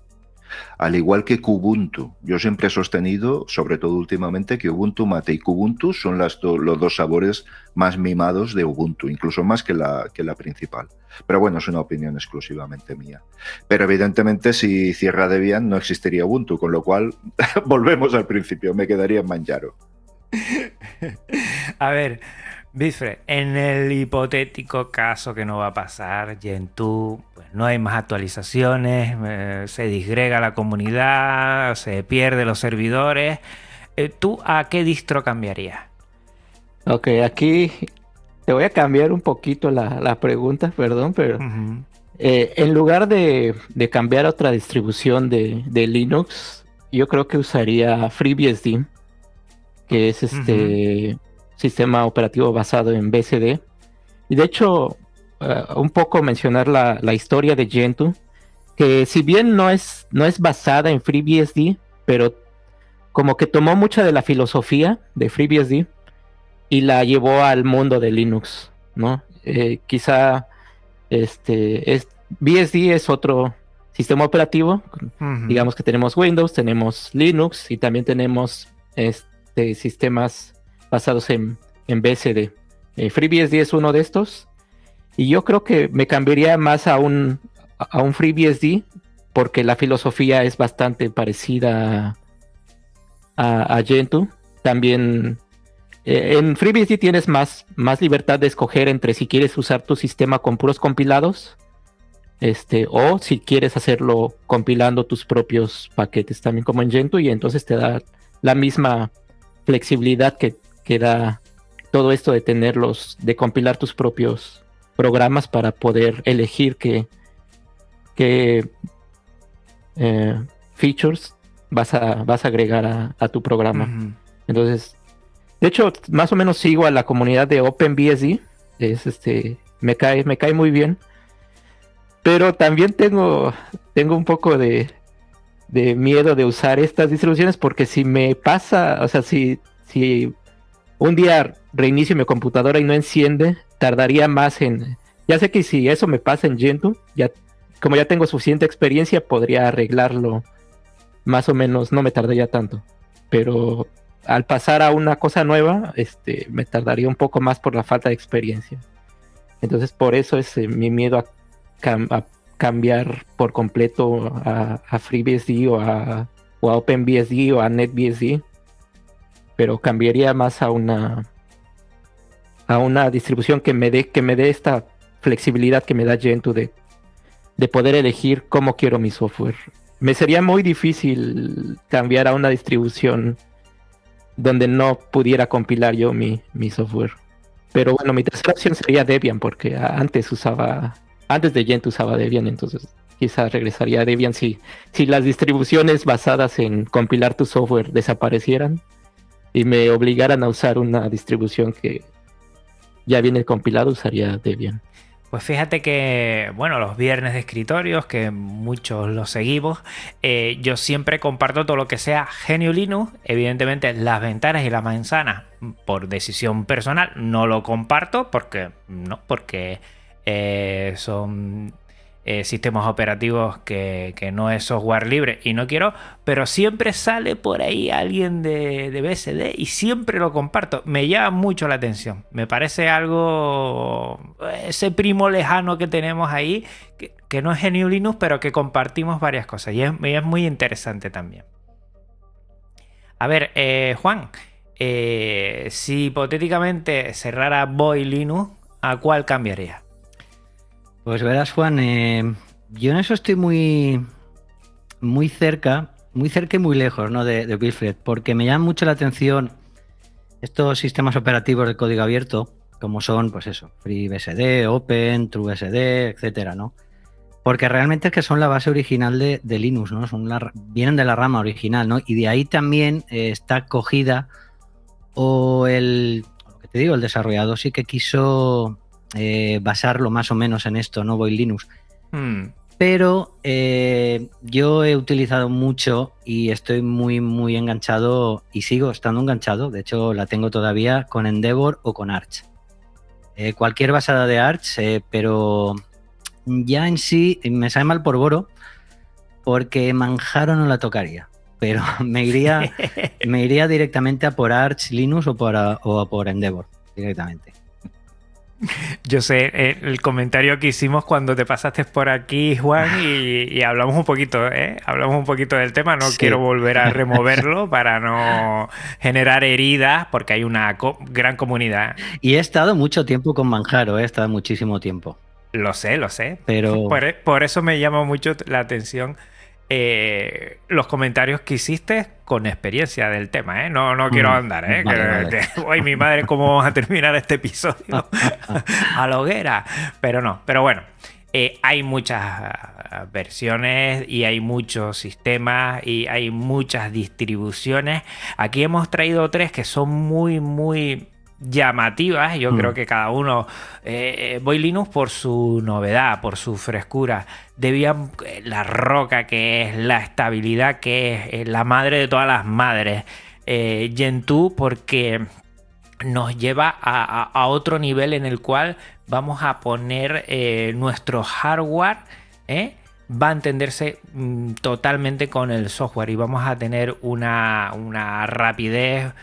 al igual que Kubuntu. Yo siempre he sostenido, sobre todo últimamente, que Ubuntu Mate y Kubuntu son los dos sabores más mimados de Ubuntu, incluso más que la, que la principal. Pero bueno, es una opinión exclusivamente mía. Pero evidentemente si cierra Debian no existiría Ubuntu, con lo cual volvemos al principio, me quedaría en Manjaro. A ver, Bifre, en el hipotético caso que no va a pasar, Gentoo, no hay más actualizaciones, eh, se disgrega la comunidad, se pierde los servidores. Eh, ¿Tú a qué distro cambiarías? Ok, aquí te voy a cambiar un poquito la, pregunta, perdón, pero eh, en lugar de, cambiar a otra distribución de, Linux, yo creo que usaría FreeBSD, que es este sistema operativo basado en BCD. Y de hecho, un poco mencionar la, historia de Gentoo, que si bien no es, no es basada en FreeBSD, pero como que tomó mucha de la filosofía de FreeBSD y la llevó al mundo de Linux, ¿no? Eh, quizá este es, BSD es otro sistema operativo, digamos que tenemos Windows, tenemos Linux y también tenemos este, sistemas basados en, en BSD. Eh, FreeBSD es uno de estos. Y yo creo que me cambiaría más a un, a un FreeBSD porque la filosofía es bastante parecida a, a Gentoo. También eh, en FreeBSD tienes más, más libertad de escoger entre si quieres usar tu sistema con puros compilados este, o si quieres hacerlo compilando tus propios paquetes también como en Gentoo y entonces te da la misma flexibilidad que, que da todo esto de tenerlos, de compilar tus propios programas para poder elegir qué, qué eh, features vas a, vas a agregar a, tu programa. Entonces, de hecho, más o menos sigo a la comunidad de OpenBSD. Es este, me cae, me cae muy bien. Pero también tengo, tengo un poco de, de miedo de usar estas distribuciones porque si me pasa, o sea, si, si un día reinicio mi computadora y no enciende, tardaría más en... Ya sé que si eso me pasa en Gentoo, ya, como ya tengo suficiente experiencia, podría arreglarlo más o menos, no me tardaría tanto. Pero al pasar a una cosa nueva, este, me tardaría un poco más por la falta de experiencia. Entonces por eso es eh, mi miedo a, cambiar por completo a, a FreeBSD o a, o a OpenBSD o a NetBSD. Pero cambiaría más a una a una distribución que me dé que me dé esta flexibilidad que me da Gentoo de, de poder elegir cómo quiero mi software. Me sería muy difícil cambiar a una distribución donde no pudiera compilar yo mi, mi software. Pero bueno, mi tercera opción sería Debian, porque antes usaba, antes de Gentoo usaba Debian, entonces quizás regresaría a Debian si, si las distribuciones basadas en compilar tu software desaparecieran y me obligaran a usar una distribución que ya viene compilado, usaría Debian. Pues fíjate que, bueno, los viernes de escritorios, que muchos los seguimos, eh, yo siempre comparto todo lo que sea Genio Linux. Evidentemente, las ventanas y las manzanas, por decisión personal, no lo comparto porque, no, porque eh, son eh, sistemas operativos que, no es software libre y no quiero, pero siempre sale por ahí alguien de, BSD y siempre lo comparto. Me llama mucho la atención. Me parece algo, ese primo lejano que tenemos ahí, que, no es GNU Linux, pero que compartimos varias cosas y es, es muy interesante también. A ver, eh, Juan, eh, si hipotéticamente cerrara Boy Linux, ¿a cuál cambiaría? Pues verás, Juan, eh, yo en eso estoy muy, muy cerca, muy cerca y muy lejos ¿no? de, de Wilfred, porque me llaman mucho la atención estos sistemas operativos de código abierto, como son, pues eso, FreeBSD, Open, TrueBSD, etcétera, ¿no? Porque realmente es que son la base original de, Linux, ¿no? Son vienen de la rama original, ¿no? Y de ahí también eh, está cogida o el, lo que te digo, el desarrollador sí que quiso eh, basarlo más o menos en esto, ¿no? Voy Linux. Hmm. Pero eh, yo he utilizado mucho y estoy muy, muy enganchado y sigo estando enganchado. De hecho, la tengo todavía con Endeavor o con Arch. Eh, cualquier basada de Arch, pero ya en sí me sale mal por Boro porque Manjaro no la tocaría. Pero me iría, me iría directamente a por Arch Linux o por, o a por Endeavor directamente. Yo sé eh, el comentario que hicimos cuando te pasaste por aquí, Juan, y, hablamos un poquito, ¿eh? Hablamos un poquito del tema. No quiero volver a removerlo para no generar heridas, porque hay una gran comunidad. Y he estado mucho tiempo con Manjaro, he estado muchísimo tiempo. Lo sé, lo sé. Pero... por eso me llama mucho la atención eh, los comentarios que hiciste con experiencia del tema, ¿eh? No, no quiero mm, andar, ¿eh? Vale, mi madre, ¿cómo vamos a terminar este episodio? a la hoguera. Pero no, pero bueno. Eh, hay muchas ah, versiones y hay muchos sistemas y hay muchas distribuciones. Aquí hemos traído tres que son muy, muy llamativas. Yo creo mm. que cada uno. Eh, voy Linux por su novedad, por su frescura. Debian, eh, la roca que es, la estabilidad que es, eh, la madre de todas las madres. Eh, Gentoo, porque nos lleva a, otro nivel en el cual vamos a poner nuestro hardware. va a entenderse mm, totalmente con el software y vamos a tener una, una rapidez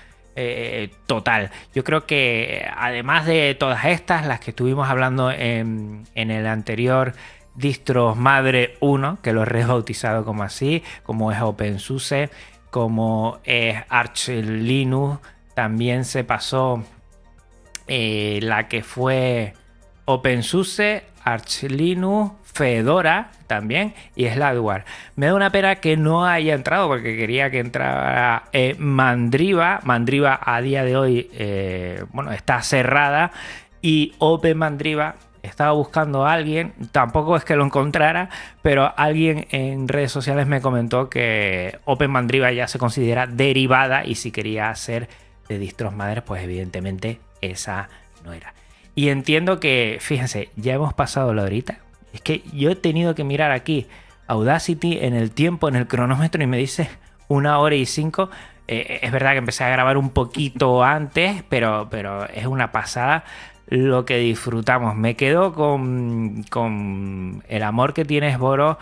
eh, total. Yo creo que además de todas estas, las que estuvimos hablando en, el anterior distros madre 1, que lo he rebautizado como así, como es OpenSUSE, como es Arch Linux, también se pasó eh, la que fue OpenSUSE, Arch Linux, Fedora también y Slackware. Me da una pena que no haya entrado porque quería que entrara eh, Mandriva. Mandriva a día de hoy, eh, bueno, está cerrada y Open Mandriva estaba buscando a alguien, tampoco es que lo encontrara, pero alguien en redes sociales me comentó que Open Mandriva ya se considera derivada y si quería hacer de distros madres, pues evidentemente esa no era. Y entiendo que, fíjense, ya hemos pasado la horita, es que yo he tenido que mirar aquí Audacity en el tiempo, en el cronómetro y me dice una hora y cinco. Eh, es verdad que empecé a grabar un poquito antes, pero, pero es una pasada lo que disfrutamos. Me quedo con, con el amor que tienes, Boro,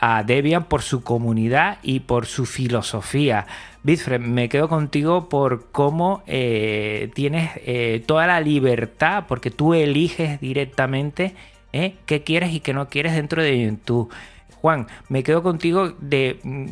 a Debian por su comunidad y por su filosofía. Bitfred, me quedo contigo por cómo eh, tienes eh, toda la libertad, porque tú eliges directamente eh, qué quieres y qué no quieres dentro de YouTube. Juan, me quedo contigo de mm,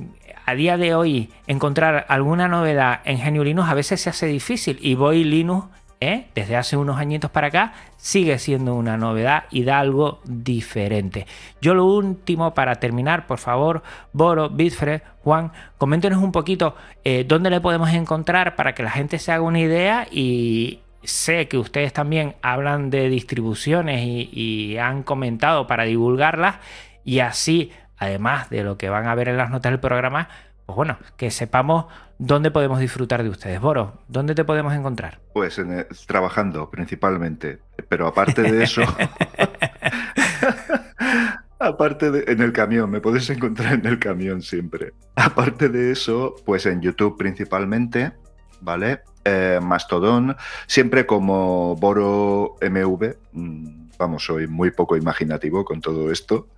a día de hoy encontrar alguna novedad en Genio Linux a veces se hace difícil y voy Linux ¿eh? desde hace unos añitos para acá, sigue siendo una novedad y da algo diferente. Yo lo último para terminar, por favor, Boro, Bitfred, Juan, coméntenos un poquito eh, dónde le podemos encontrar para que la gente se haga una idea y sé que ustedes también hablan de distribuciones y han comentado para divulgarlas y así, además de lo que van a ver en las notas del programa, pues bueno, que sepamos dónde podemos disfrutar de ustedes. Boro, ¿dónde te podemos encontrar? Pues trabajando principalmente, pero aparte de eso, aparte de en el camión, me puedes encontrar en el camión siempre. Aparte de eso, pues en YouTube principalmente, ¿vale? Eh, Mastodon, siempre como Boro MV. Mm, vamos, soy muy poco imaginativo con todo esto.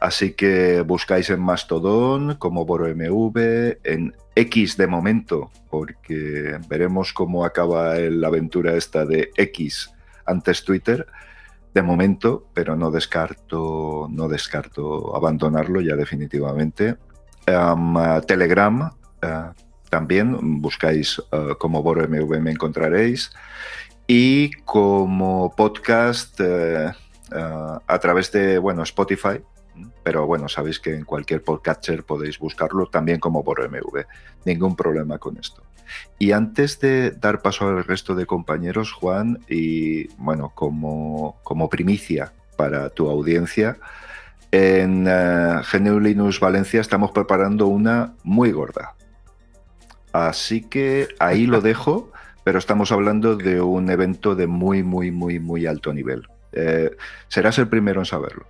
Así que buscáis en Mastodon como BoroMV, en X de momento, porque veremos cómo acaba la aventura esta de X antes Twitter. De momento, pero no descarto, no descarto abandonarlo ya definitivamente. Telegram eh, también, buscáis uh, como BoroMV me encontraréis. Y como podcast eh, a través de bueno, Spotify, pero bueno, sabéis que en cualquier podcatcher podéis buscarlo también como por MV. Ningún problema con esto. Y antes de dar paso al resto de compañeros, Juan, y bueno, como, como primicia para tu audiencia, en uh, Linux Valencia estamos preparando una muy gorda. Así que ahí lo dejo, pero estamos hablando de un evento de muy, muy, muy, muy alto nivel. Eh, serás el primero en saberlo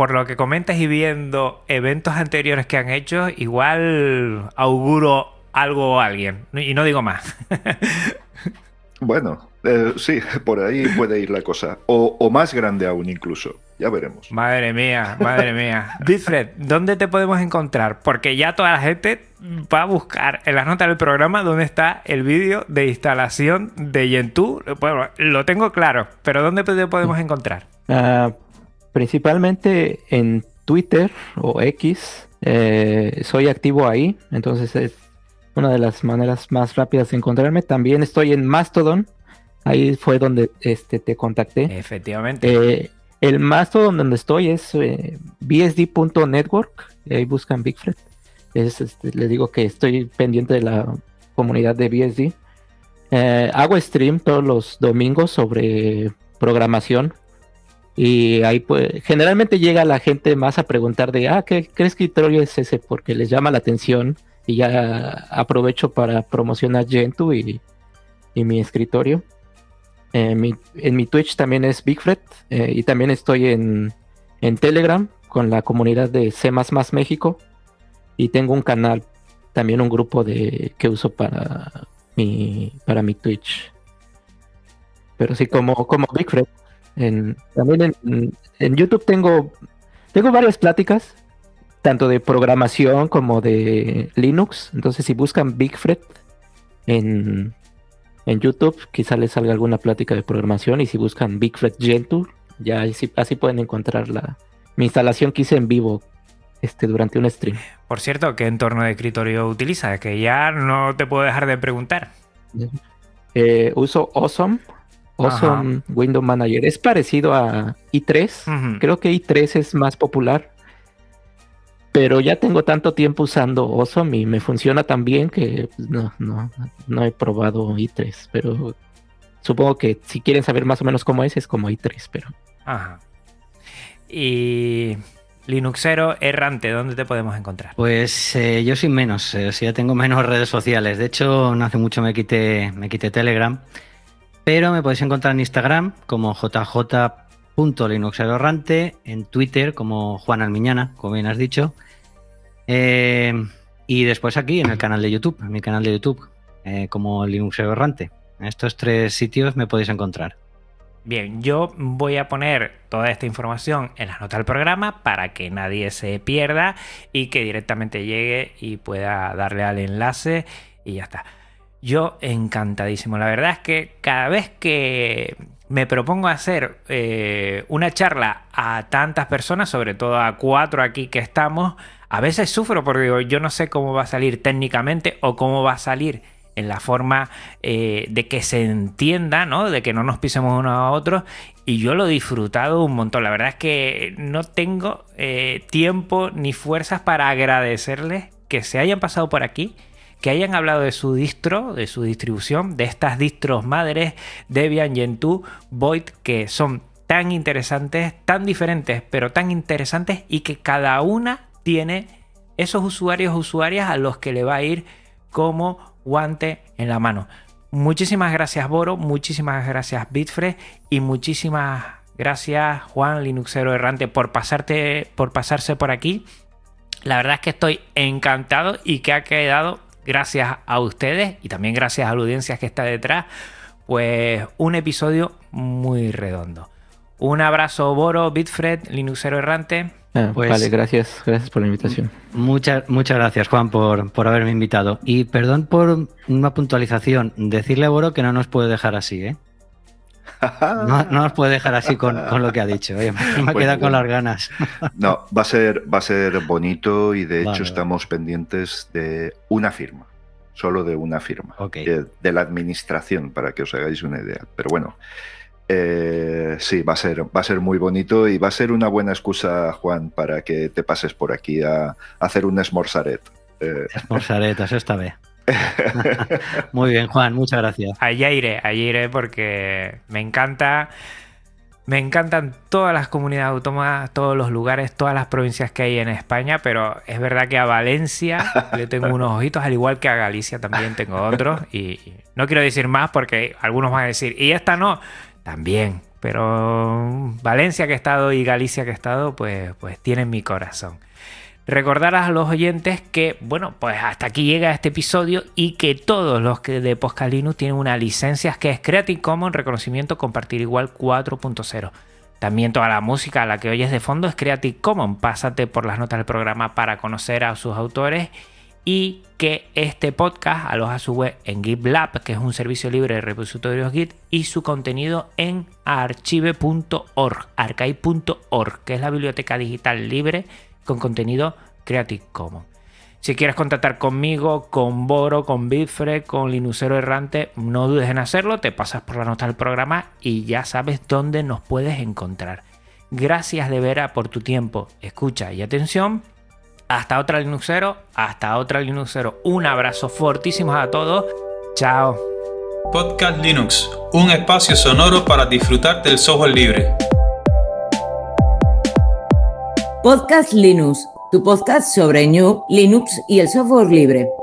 por lo que comentas y viendo eventos anteriores que han hecho, igual auguro algo o alguien. Y no digo más. bueno, eh, sí, por ahí puede ir la cosa. O, más grande aún incluso. Ya veremos. Madre mía, madre mía. Bitfred, ¿dónde te podemos encontrar? Porque ya toda la gente va a buscar en las notas del programa dónde está el vídeo de instalación de Gentoo. Bueno, lo tengo claro, pero ¿dónde te podemos encontrar? Uh, principalmente en Twitter o X. Eh, soy activo ahí, entonces es una de las maneras más rápidas de encontrarme. También estoy en Mastodon. Ahí fue donde este, te contacté. Efectivamente. Eh, el Mastodon donde estoy es eh, bsd.network. Ahí buscan Bigfred. Es, este, les digo que estoy pendiente de la comunidad de BSD. hago stream todos los domingos sobre programación y ahí pues generalmente llega la gente más a preguntar de, ah, ¿qué, escritorio es ese? Porque les llama la atención y ya aprovecho para promocionar Gentoo y, mi escritorio. En mi Twitch también es Bigfred eh, y también estoy en, Telegram con la comunidad de C México y tengo un canal, también un grupo de que uso para mi, para mi Twitch. Pero sí, como, como Bigfred también en, YouTube tengo, tengo varias pláticas, tanto de programación como de Linux. Entonces, si buscan Bigfred en, en YouTube, quizá les salga alguna plática de programación. Y si buscan Bigfred Gentoo, ya así, así pueden encontrar la, mi instalación que hice en vivo este, durante un stream. Por cierto, ¿qué entorno de escritorio utiliza? Que ya no te puedo dejar de preguntar. Eh, uso Awesome Awesome Window Manager. Es parecido a i3. Creo que i3 es más popular. Pero ya tengo tanto tiempo usando Awesome y me funciona tan bien que pues, no, no, no he probado i3. Pero supongo que si quieren saber más o menos cómo es, es como i3. Pero... Ajá. Y Linuxero errante, ¿dónde te podemos encontrar? Pues eh, yo sin menos, eh, si ya tengo menos redes sociales. De hecho, no hace mucho me quité, me quité Telegram pero me podéis encontrar en Instagram como jj.linuxerorrante, en Twitter como Juan Almiñana, como bien has dicho, Eh, y después aquí en el canal de YouTube, en mi canal de YouTube, eh, como Linux Errante. En estos tres sitios me podéis encontrar. Bien, yo voy a poner toda esta información en las notas del programa para que nadie se pierda y que directamente llegue y pueda darle al enlace y ya está. Yo encantadísimo. La verdad es que cada vez que me propongo hacer eh, una charla a tantas personas, sobre todo a cuatro aquí que estamos, a veces sufro porque yo no sé cómo va a salir técnicamente o cómo va a salir en la forma eh, de que se entienda, ¿no? De que no nos pisemos unos a otros. Y yo lo he disfrutado un montón. La verdad es que no tengo eh, tiempo ni fuerzas para agradecerles que se hayan pasado por aquí, que hayan hablado de su distro, de su distribución, de estas distros madres, Debian, Gentoo, Void, que son tan interesantes, tan diferentes, pero tan interesantes y que cada una tiene esos usuarios usuarias a los que le va a ir como guante en la mano. Muchísimas gracias Boro, muchísimas gracias Bitfre y muchísimas gracias Juan Linuxero Errante por, pasarte, por pasarse por aquí. La verdad es que estoy encantado y que ha quedado, gracias a ustedes y también gracias a la audiencia que está detrás, pues un episodio muy redondo. Un abrazo Boro, Bitfred, Linuxero Errante. Ah, pues, vale, gracias, gracias por la invitación. Muchas, muchas gracias, Juan, por, por haberme invitado. Y perdón por una puntualización. Decirle a Boro que no nos puede dejar así, ¿eh? No, nos puede dejar así con, lo que ha dicho. me ha quedado con las ganas. No, va a ser, va a ser bonito y de hecho estamos pendientes de una firma. Solo de una firma. de la administración, para que os hagáis una idea. Pero bueno, eh, sí, va a, ser, va a ser muy bonito y va a ser una buena excusa, Juan, para que te pases por aquí a, hacer un esmorzaret. Eh. Esmorzaret, eso está bien. muy bien, Juan, muchas gracias. Allá iré, allá iré porque me encanta. Me encantan todas las comunidades autónomas, todos los lugares, todas las provincias que hay en España, pero es verdad que a Valencia le tengo unos ojitos, al igual que a Galicia también tengo otros. Y no quiero decir más porque algunos van a decir, y esta no también. Pero Valencia que he estado y Galicia que he estado, pues, pues tienen mi corazón. Recordar a los oyentes que, bueno, pues hasta aquí llega este episodio y que todos los que de Poscalinus tienen una licencia que es Creative Commons Reconocimiento Compartir Igual 4.0. También toda la música a la que oyes de fondo es Creative Commons. Pásate por las notas del programa para conocer a sus autores y que este podcast aloja su web en GitLab, que es un servicio libre de repositorios Git, y su contenido en archive.org, archive.org, que es la biblioteca digital libre con contenido Creative Commons. Si quieres contactar conmigo, con Boro, con Bitfred, con Linuxero Errante, no dudes en hacerlo, te pasas por la nota del programa y ya sabes dónde nos puedes encontrar. Gracias de vera por tu tiempo, escucha y atención hasta otra Linuxero, hasta otra Linuxero. Un abrazo fortísimo a todos. Chao. Podcast Linux, un espacio sonoro para disfrutar del software libre. Podcast Linux, tu podcast sobre New, Linux y el software libre.